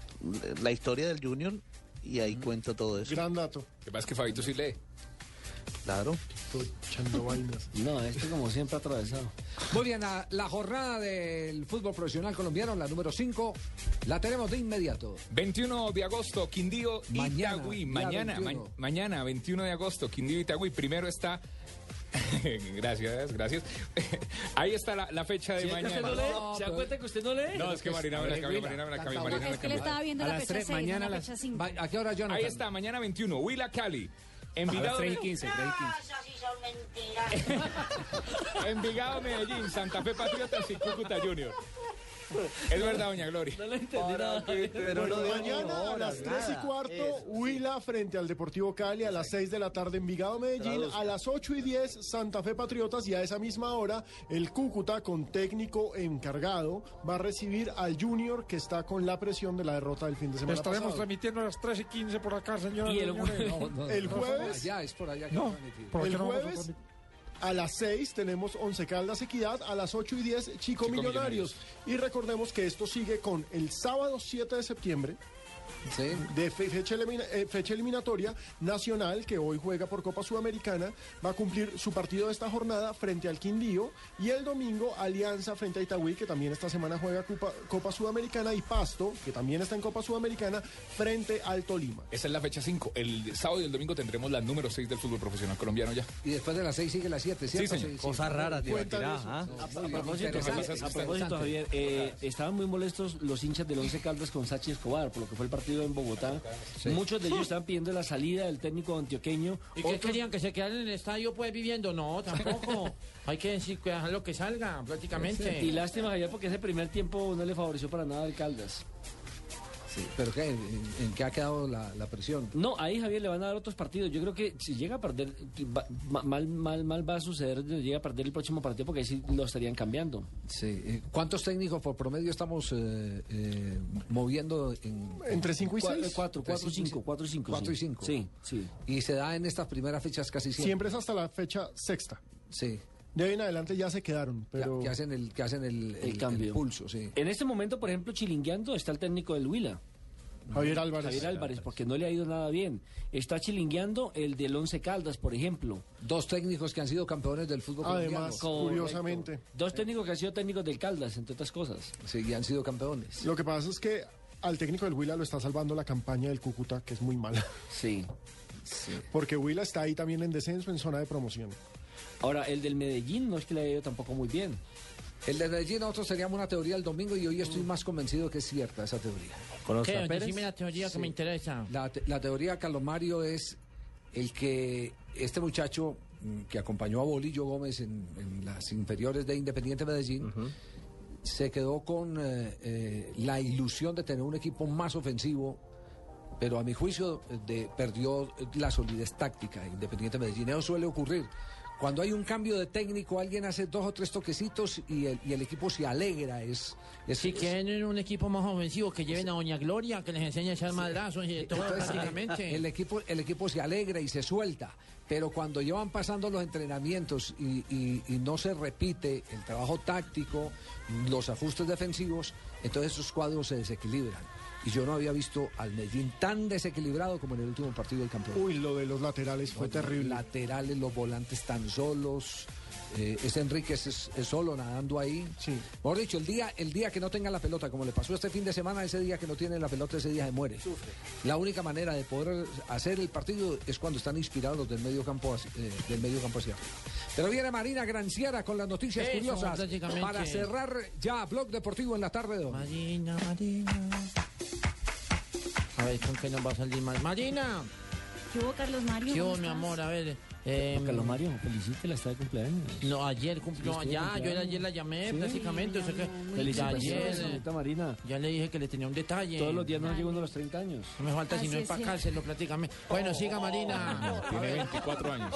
S12: La historia del Junior y ahí cuenta todo eso.
S6: Gran dato.
S14: Lo que pasa es que Fabito sí lee.
S12: Claro.
S6: Estoy echando vainas.
S4: No, este como siempre atravesado.
S3: Muy bien, la, la jornada del fútbol profesional colombiano, la número 5, la tenemos de inmediato.
S14: 21 de agosto, Quindío,
S3: Mañana,
S14: Itagüí. Mañana,
S3: 21.
S14: ma- mañana, 21 de agosto, Quindío, Itagüí. Primero está. gracias, gracias. Ahí está la, la fecha de
S4: ¿Sí? ¿Usted
S14: mañana.
S4: no lee? ¿Se da cuenta que usted no lee?
S14: No, es que Marina me la cambió, Marina me la cambió, Marina me la cambió.
S42: estaba viendo
S32: A
S42: la
S32: las
S42: fecha
S32: tres,
S42: 6,
S32: mañana
S42: no
S32: a
S42: la
S32: las-
S42: fecha 5.
S3: Va- ¿A qué hora, Jonathan?
S14: Ahí está, mañana 21, Huila Cali. Envigado,
S32: 3 y 15, 3 y 15.
S14: Envigado, Medellín, Santa Fe Patriotas y Cúcuta Junior. Es verdad, doña Gloria.
S4: No le entendí nada.
S10: Pero no digo
S6: Mañana a
S10: horas,
S6: las 3 y cuarto,
S10: Eso.
S6: Huila frente al Deportivo Cali, a las 6 de la tarde Envigado Medellín, a las 8 y 10 Santa Fe Patriotas y a esa misma hora el Cúcuta con técnico encargado va a recibir al Junior que está con la presión de la derrota del fin de semana
S41: Estaremos
S6: pasado.
S41: transmitiendo a las 3 y 15 por acá, señor.
S4: Y el jueves-
S3: No, no,
S6: El
S3: no,
S6: jueves-
S3: Allá es por allá que
S41: No,
S3: va a transmitir.
S41: ¿por qué
S6: El
S41: no a
S6: jueves? A las 6 tenemos Once Caldas Equidad, a las 8 y 10 Chico,
S14: Chico
S6: Millonarios. Y recordemos que esto sigue con el sábado 7 de septiembre. De fe- fecha, elimina- eh, fecha eliminatoria nacional que hoy juega por Copa Sudamericana, va a cumplir su partido de esta jornada frente al Quindío y el domingo Alianza frente a Itagüí que también esta semana juega Copa, Copa Sudamericana y Pasto que también está en Copa Sudamericana frente al Tolima.
S14: Esa es la fecha 5. El sábado y el domingo tendremos la número 6 del fútbol profesional colombiano ya.
S3: Y después de las 6 sigue las 7, ¿cierto?
S14: Sí, señor.
S10: Cosas raras de
S3: Cuéntanos.
S10: tirar, ¿ah?
S4: A propósito, a propósito, Javier, eh, estaban muy molestos los hinchas del Once Caldas con Sachi Escobar, por lo que fue el partido en Bogotá. Muchos de ellos estaban pidiendo la salida del técnico antioqueño.
S33: ¿Y qué querían? ¿Que se quedaran en el estadio pues viviendo? No, tampoco. Hay que decir que dejarlo que salga, prácticamente.
S4: Y lástima, Javier, porque ese primer tiempo no le favoreció para nada al Caldas.
S3: Sí, ¿Pero qué? ¿En, en qué ha quedado la, la presión?
S4: No, ahí Javier le van a dar otros partidos. Yo creo que si llega a perder, va- mal, mal, mal va a suceder, si llega a perder el próximo partido porque ahí sí lo estarían cambiando.
S3: Sí. eh, ¿Cuántos técnicos por promedio estamos eh, eh, moviendo? En,
S6: Entre cinco y
S4: Cua-
S6: seis.
S4: eh, cuatro,
S3: Entre
S4: cuatro y cinco, cuatro y cinco,
S3: Cuatro y
S4: sí.
S3: cinco.
S4: Sí, sí.
S3: Y se da en estas primeras fechas casi siempre.
S6: Siempre es hasta la fecha sexta.
S3: Sí.
S6: De ahí en adelante ya se quedaron, pero
S3: Que, que hacen el, que hacen el,
S4: El cambio.
S3: pulso, sí.
S4: En este momento, por ejemplo, chilingueando está el técnico del Huila.
S6: Javier Álvarez.
S4: Javier Álvarez, porque no le ha ido nada bien. Está chilingueando el del Once Caldas, por ejemplo.
S3: Dos técnicos que han sido campeones del fútbol
S6: Además,
S3: colombiano.
S6: curiosamente.
S4: Dos técnicos que han sido técnicos del Caldas, entre otras cosas.
S3: Sí, y han sido campeones.
S6: Lo que pasa es que al técnico del Huila lo está salvando la campaña del Cúcuta, que es muy mala.
S4: Sí.
S6: Porque Huila está ahí también en descenso, en zona de promoción.
S4: Ahora, el del Medellín no es que le haya ido tampoco muy bien.
S3: El de Medellín, nosotros teníamos una teoría el domingo y hoy estoy más convencido que es cierta esa teoría.
S10: ¿Con
S33: ¿Qué? Decime la teoría que me interesa.
S3: La, te- la teoría, Carlos Mario, es el que este muchacho mm, que acompañó a Bolillo Gómez en, en las inferiores de Independiente Medellín, se quedó con eh, eh, la ilusión de tener un equipo más ofensivo, pero a mi juicio eh, de, perdió la solidez táctica. Independiente Medellín, eso suele ocurrir. Cuando hay un cambio de técnico, alguien hace dos o tres toquecitos y el, y el equipo se alegra. Es, es,
S33: quieren un equipo más ofensivo, que lleven a Doña Gloria, que les enseñe a echar madrazos y todo
S3: Entonces,
S33: prácticamente.
S3: El equipo, el equipo se alegra y se suelta, pero cuando llevan pasando los entrenamientos y, y- y no se repite el trabajo táctico, los ajustes defensivos, entonces esos cuadros se desequilibran. Y yo no había visto al Medellín tan desequilibrado como en el último partido del campeonato.
S6: Uy, lo de los laterales fue
S3: Los
S6: terrible.
S3: Laterales, los volantes tan solos. Eh, ese Enríquez es, es solo nadando ahí.
S6: Sí.
S3: Mejor dicho, el día, el día que no tenga la pelota, como le pasó este fin de semana, ese día que no tiene la pelota, ese día se muere. La única manera de poder hacer el partido es cuando están inspirados los del medio campo, eh, del medio campo hacia arriba. Pero viene Marina Granciera con las noticias
S33: Eso,
S3: curiosas para cerrar ya Blog Deportivo en la tarde de hoy.
S33: Marina, Marina. A ver, ¿con qué nos va a salir más? Marina.
S5: ¿Qué hubo, Carlos Mario?
S33: ¿Qué hubo,
S5: ¿Cómo
S33: mi amor? A ver. Eh,
S4: Carlos Mario, felicítela, está de cumpleaños.
S33: No, ayer cumplió,
S4: estuvo
S33: ya, yo ayer la llamé
S4: Sí.
S33: prácticamente, o sea que
S4: Felicitaciones,
S33: ayer,
S4: señorita Marina.
S33: ya le dije que le tenía un detalle.
S4: Todos los días no llegó uno a los 30 años.
S33: No me falta
S5: Así
S33: sino
S5: es,
S33: empacárselo prácticamente. Bueno, siga Marina.
S14: Tiene 24 años.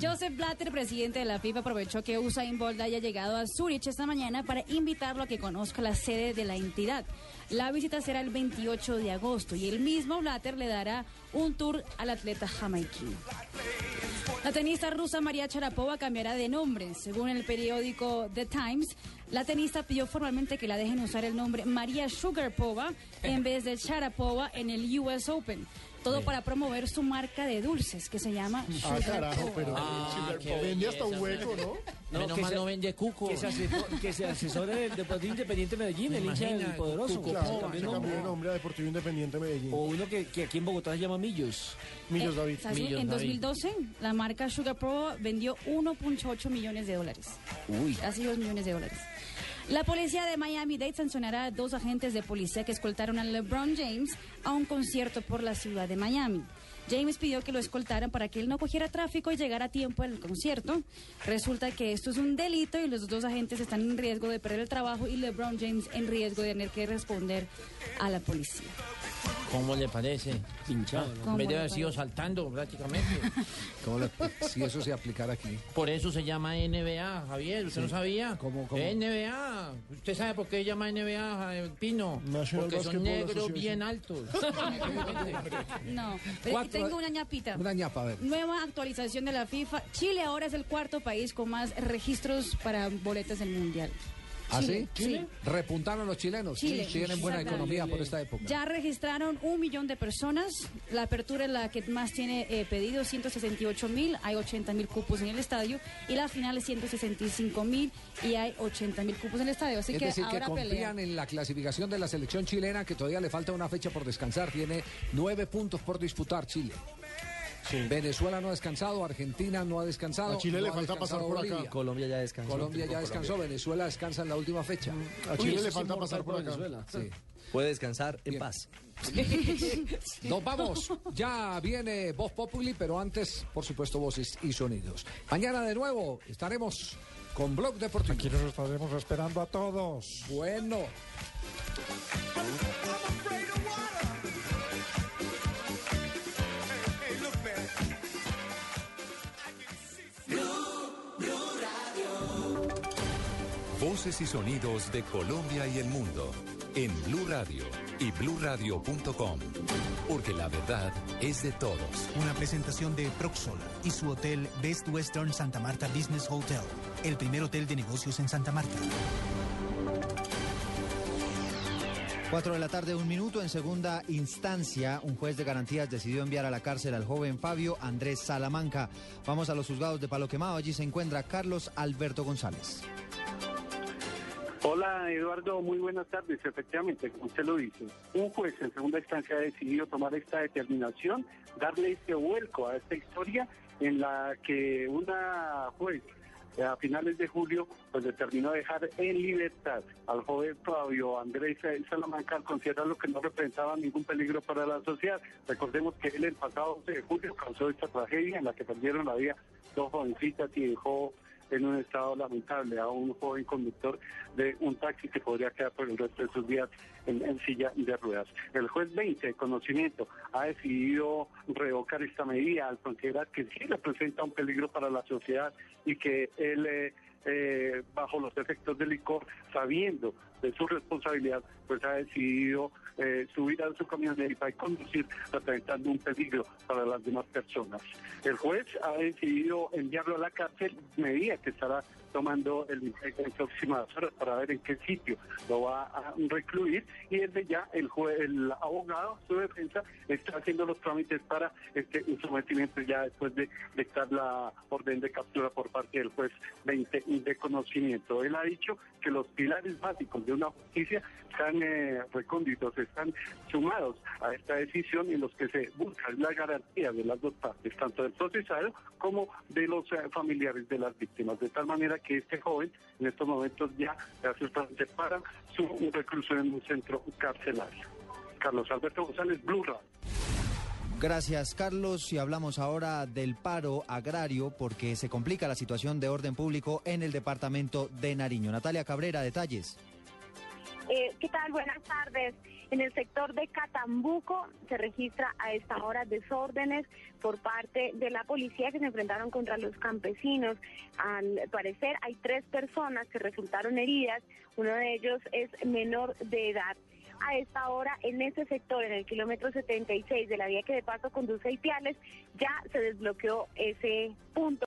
S5: Joseph Blatter, presidente de la FIFA, aprovechó que Usain Bolt haya llegado a Zurich esta mañana para invitarlo a que conozca la sede de la entidad. La visita será el 28 de agosto y el mismo Blatter le dará un tour al atleta jamaiquino. La tenista rusa María Sharapova cambiará de nombre. Según el periódico The Times, la tenista pidió formalmente que la dejen usar el nombre María Sugarpova en vez de Sharapova en el US Open. Todo para promover su marca de dulces que se llama
S6: Ah, carajo, pero
S33: Ah, qué
S6: vende hasta un
S33: belleza,
S6: hueco, ¿no?
S33: Menos
S4: que
S33: mal
S4: se-
S33: no vende cuco.
S4: Que se, asesor- que se asesore del Deportivo Independiente Medellín, el hincha del poderoso.
S33: Cuco
S6: Claro,
S4: También
S6: se
S4: no-
S6: cambió de nombre a Deportivo Independiente Medellín.
S4: O uno que, que aquí en Bogotá se llama Millos.
S6: Millos
S5: Eh,
S6: David.
S5: ¿sabes?
S33: Millos,
S5: en
S33: David.
S5: 2012, la marca Sugar Pro vendió 1.8 millones de dólares.
S4: Uy.
S5: Casi 2 millones de dólares. La policía de Miami-Dade sancionará a dos agentes de policía que escoltaron a LeBron James a un concierto por la ciudad de Miami. James pidió que lo escoltaran para que él no cogiera tráfico y llegara a tiempo al concierto. Resulta que esto es un delito y los dos agentes están en riesgo de perder el trabajo y LeBron James en riesgo de tener que responder a la policía.
S33: ¿Cómo le parece?
S4: Pinchado.
S33: En
S3: ¿Cómo
S33: vez de
S3: le
S33: haber sido saltando prácticamente.
S3: ¿Cómo le- si eso se aplicara aquí.
S33: Por eso se llama NBA, Javier. ¿Usted
S3: Sí.
S33: no sabía?
S3: ¿Cómo, cómo?
S33: NBA. ¿Usted sabe por qué se llama NBA, eh, Pino?
S6: National
S33: Porque son negros bien altos.
S5: No, pero
S3: Cuatro-
S5: tengo una ñapita.
S3: Una ñapa, a ver.
S5: Nueva actualización de la FIFA. Chile ahora es el cuarto país con más registros para boletas del Mundial.
S3: ¿Ah,
S5: Chile,
S3: sí? Repuntaron los chilenos.
S5: Chile.
S3: Tienen buena economía por esta época.
S5: Ya registraron un millón de personas. La apertura es la que más tiene eh, pedidos, 168 mil. Hay 80 mil cupos en el estadio. Y la final es 165 mil y hay 80 mil cupos en el estadio. Así
S3: es
S5: que
S3: decir, que confían en la clasificación de la selección chilena, que todavía le falta una fecha por descansar. Tiene nueve puntos por disputar Chile. Venezuela no ha descansado, Argentina no ha descansado.
S6: A Chile
S3: no
S6: le falta pasar por acá.
S3: Bolivia.
S10: Colombia ya descansó.
S3: Colombia ya descansó, Venezuela descansa en la última fecha.
S6: A Chile le falta pasar por acá.
S3: Sí.
S10: Puede descansar en paz.
S3: Nos vamos. Ya viene Voz Populi, pero antes, por supuesto, voces y sonidos. Mañana de nuevo estaremos con Blog Deportivo.
S41: Aquí los estaremos esperando a todos.
S3: Bueno.
S1: Voces y sonidos de Colombia y el mundo en Blue Radio y bluradio.com. Porque la verdad es de todos.
S24: Una presentación de Proxol y su hotel Best Western Santa Marta Business Hotel, el primer hotel de negocios en Santa Marta.
S19: 4 de la tarde, un minuto. En segunda instancia, un juez de garantías decidió enviar a la cárcel al joven Fabio Andrés Salamanca. Vamos a los juzgados de Palo Quemado. Allí se encuentra Carlos Alberto González.
S37: Hola Eduardo, muy buenas tardes. Efectivamente, como usted lo dice, un juez en segunda instancia ha decidido tomar esta determinación, darle este vuelco a esta historia en la que una juez eh, a finales de julio pues determinó dejar en libertad al joven Fabio Andrés Salamanca al considerarlo que no representaba ningún peligro para la sociedad. Recordemos que él el pasado 12 de julio causó esta tragedia en la que perdieron la vida dos jovencitas y dejó en un estado lamentable a un joven conductor de un taxi que podría quedar por el resto de sus días en, silla de ruedas. El juez 20 de conocimiento ha decidido revocar esta medida al considerar que sí representa un peligro para la sociedad y que él, eh, eh, bajo los efectos del licor, sabiendo de su responsabilidad, pues ha decidido eh, subir a su camioneta y conducir representando un peligro para las demás personas. El juez ha decidido enviarlo a la cárcel, medida que estará tomando el, en próximas horas para ver en qué sitio lo va a recluir y desde ya el jue- el abogado, su defensa, está haciendo los trámites para este sometimiento ya después de dictar la orden de captura por parte del juez 20 de conocimiento. Él ha dicho que los pilares básicos de una justicia están eh, recónditos, están sumados a esta decisión en los que se busca la garantía de las dos partes, tanto del procesado como de los eh, familiares de las víctimas, de tal manera que este joven en estos momentos ya trámite para su reclusión en un centro carcelario. Carlos Alberto González, Blue.
S19: Gracias, Carlos. Y hablamos ahora del paro agrario porque se complica la situación de orden público en el departamento de Nariño. Natalia Cabrera, detalles.
S21: Eh, ¿Qué tal? Buenas tardes. En el sector de Catambuco se registra a esta hora desórdenes por parte de la policía que se enfrentaron contra los campesinos. Al parecer hay tres personas que resultaron heridas. Uno de ellos es menor de edad. A esta hora, en ese sector, en el kilómetro 76 de la vía que de paso conduce a Ipiales, ya se desbloqueó ese punto.